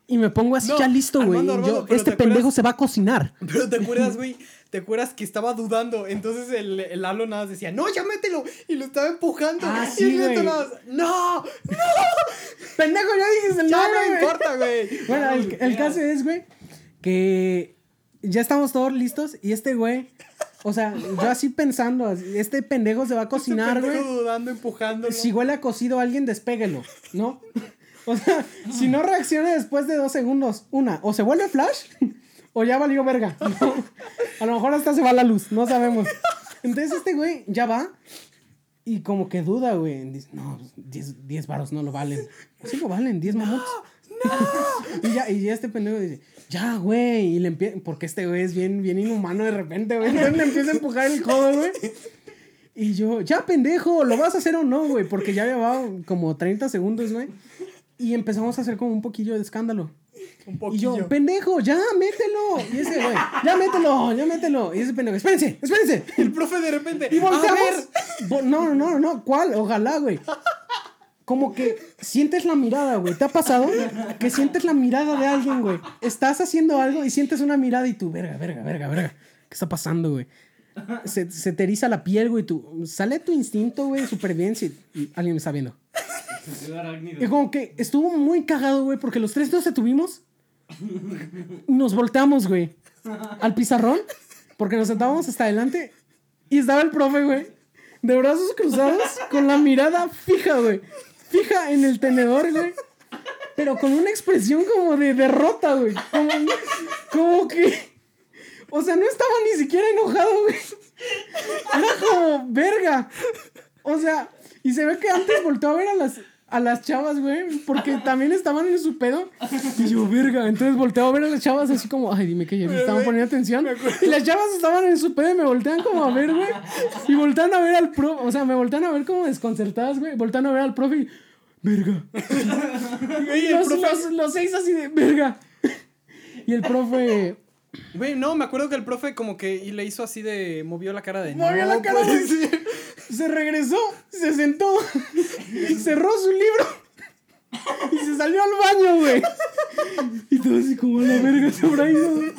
Y me pongo así No, ya listo, güey. Este pendejo se va a cocinar. Pero te acuerdas, güey, te acuerdas que estaba dudando. Entonces el, el Lalo nada más decía, no, ya mételo. Y lo estaba empujando. Ah, y sí, el nada más, no, Pendejo, ya dijiste el ya nombre, no importa, güey. Bueno, el, el caso es, güey, que ya estamos todos listos y este güey, o sea, yo así pensando, este pendejo se va a cocinar, Este güey. pendejo dudando, empujándolo. Si huele a cocido alguien, despéguelo, ¿no? O sea, si no reacciona después de dos segundos, una, o se vuelve flash, o ya valió verga. ¿no? A lo mejor hasta se va la luz, no sabemos. Entonces este güey ya va y como que duda, güey. Dice, no, 10 10 varos no lo valen. Sí lo valen, 10 mamuts. y, ya, y ya este pendejo dice, ya, güey. Y le empieza, porque este güey es bien, bien inhumano de repente, güey. Entonces le empieza a empujar el codo, güey. Y yo, ya pendejo, ¿lo vas a hacer o no, güey? Porque ya llevaba como 30 segundos, güey. Y empezamos a hacer como un poquillo de escándalo. Un Y poquillo. yo, pendejo, ya, mételo. Y ese, güey, ya mételo, ya mételo. Y ese pendejo, espérense, espérense. el profe de repente, Y a ver. volteamos. No, no, no, no, ¿cuál? Ojalá, güey. Como que sientes la mirada, güey. ¿Te ha pasado? Que sientes la mirada de alguien, güey. Estás haciendo algo y sientes una mirada y tú, verga, verga, verga, verga. ¿Qué está pasando, güey? Se, se te eriza la piel, güey. Tú, sale tu instinto, güey, supervivencia y- alguien me está viendo. Y como que estuvo muy cagado, güey, porque los tres nos detuvimos. Nos volteamos, güey, al pizarrón, porque nos sentábamos hasta adelante y estaba el profe, güey, de brazos cruzados, con la mirada fija, güey, fija en el tenedor, güey, pero con una expresión como de derrota, güey, como, como que, o sea, no estaba ni siquiera enojado, güey, era como verga, o sea, y se ve que antes volteó a ver a las, a las chavas, güey, porque también estaban en su pedo. Y yo, verga, entonces volteo a ver a las chavas así como, ay, dime que ya me estaban poniendo atención. Y las chavas estaban en su pedo y me voltean como a ver, güey. Y voltean a ver al profe, o sea, me voltean a ver como desconcertadas, güey. Voltean a ver al profe y, verga. Y los, profe- los, los seis así de, verga. Y el profe, Güey, no, me acuerdo que el profe como que y le hizo así de... Movió la cara de... Movió no, la cara de- ser". se regresó, se sentó, cerró su libro y se salió al baño, güey. Y todo así como a la verga se habrá ido, güey.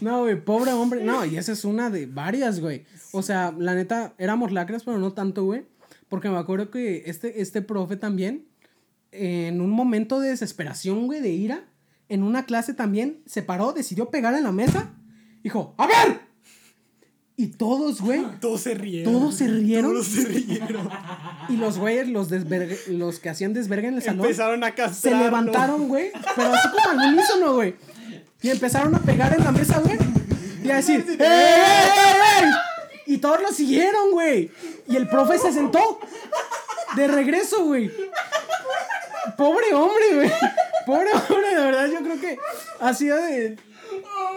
No, güey, pobre hombre. No, y esa es una de varias, güey. O sea, la neta, éramos lacras, pero no tanto, güey. Porque me acuerdo que este, este profe también, en un momento de desesperación, güey, de ira, en una clase también, se paró, decidió pegar en la mesa. Dijo, ¡a ver! Y todos, güey, Todos se rieron. todos se rieron. Todos se rieron. Y los güeyes, los, desvergue- los que hacían desvergue en el salón, Empezaron a se levantaron, güey. Pero así como al unísono, güey. Y empezaron a pegar en la mesa, güey. Y a decir, ¡eh, eh, eh, eh! Y todos lo siguieron, güey. Y el profe se sentó. De regreso, güey. Pobre hombre, güey. Pobre hombre, de verdad, yo creo que ha sido de.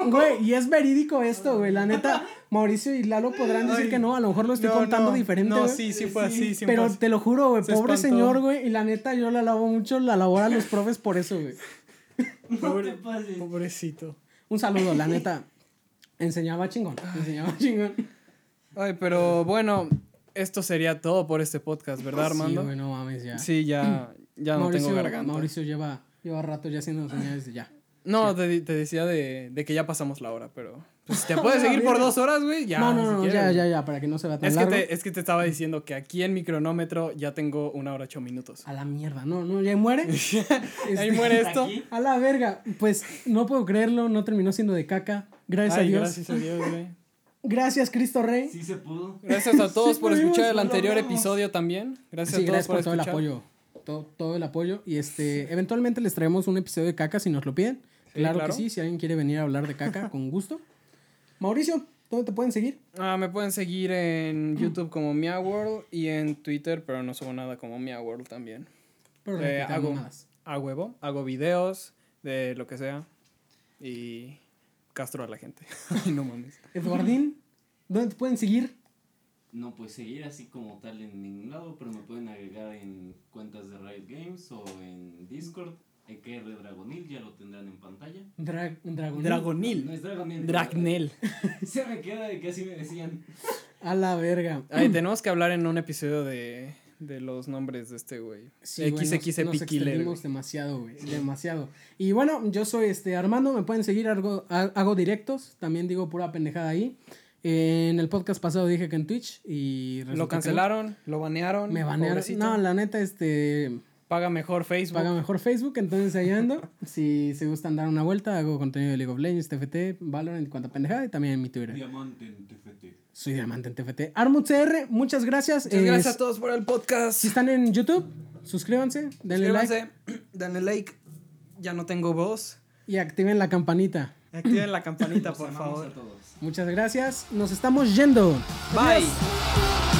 Güey, y es verídico esto, güey. La neta, Mauricio y Lalo podrán decir Ay, que no. A lo mejor lo estoy No, contando no, diferente. No, güey. sí, sí fue así. sí Pero fue así. te lo juro, güey, Se pobre espantó. señor, güey. Y la neta, yo la alabo mucho, la labor a los profes por eso, güey. Pobre- te pases. Pobrecito. Un saludo, la neta. Enseñaba chingón. Enseñaba chingón. Ay, pero bueno, esto sería todo por este podcast, ¿verdad, Armando? Sí, güey, no mames, ya. Sí, ya, ya no Mauricio, tengo garganta. Mauricio lleva, lleva rato ya haciendo señales de ya. No, te, te decía de, de que ya pasamos la hora, pero pues, te puedes seguir por dos horas, güey. Ya, no, no, si no, ya, ya, ya, para que no se vea tan Es que, te, es que te estaba diciendo que aquí en mi cronómetro ya tengo una hora ocho minutos. A la mierda, no, no, ya muere. Ahí Este, muere esto. Aquí. A la verga. Pues no puedo creerlo, no terminó siendo de caca. Gracias Ay, a Dios. gracias a Dios, güey. Gracias, Cristo Rey. Sí se pudo. Gracias a todos Sí por pudimos, escuchar el anterior logramos. episodio también. Gracias Sí, a todos gracias por, todo el apoyo. Todo, todo el apoyo. Y este, eventualmente les traemos un episodio de caca si nos lo piden. Sí, claro, claro. que sí, si alguien quiere venir a hablar de caca, con gusto. Mauricio, ¿dónde te pueden seguir? Ah, me pueden seguir en YouTube como MiaWorld y en Twitter, pero no subo nada como MiaWorld también. Pero Eh, hago, a huevo, hago videos de lo que sea y castro a la gente. Ay, no mames. Eduardín, ¿dónde te pueden seguir? No puedes seguir así como tal en ningún lado, pero me pueden agregar en cuentas de Riot Games o en Discord. EKR Dragonil, ya lo tendrán en pantalla. Dra- Dragonil. No Dragonil. es Dragonil. Dragnel. Se me queda de que así me decían. A la verga. Ay, tenemos que hablar en un episodio de, de los nombres de este güey. Sí, nos- XX nos Killer. extendimos demasiado, güey. Demasiado. Y bueno, yo soy este Armando. Me pueden seguir, hago, ha- hago directos. También digo pura pendejada ahí. En el podcast pasado dije que en Twitch y Lo no. cancelaron, lo banearon. Me banearon. pobrecito. No, la neta, este. Paga mejor Facebook. Paga mejor Facebook, entonces ahí ando. si se gustan dar una vuelta, hago contenido de League of Legends, TFT, Valorant y cuanta pendejada. Y también en mi Twitter. Diamante en TFT. Soy Diamante en TFT. Armutcr, muchas gracias. Muchas gracias a todos por el podcast. Si están en YouTube, suscríbanse, denle like Suscríbanse, denle like. Ya no tengo voz. y activen la campanita. Activen la campanita, por favor. a todos. Muchas gracias. Nos estamos yendo. Bye.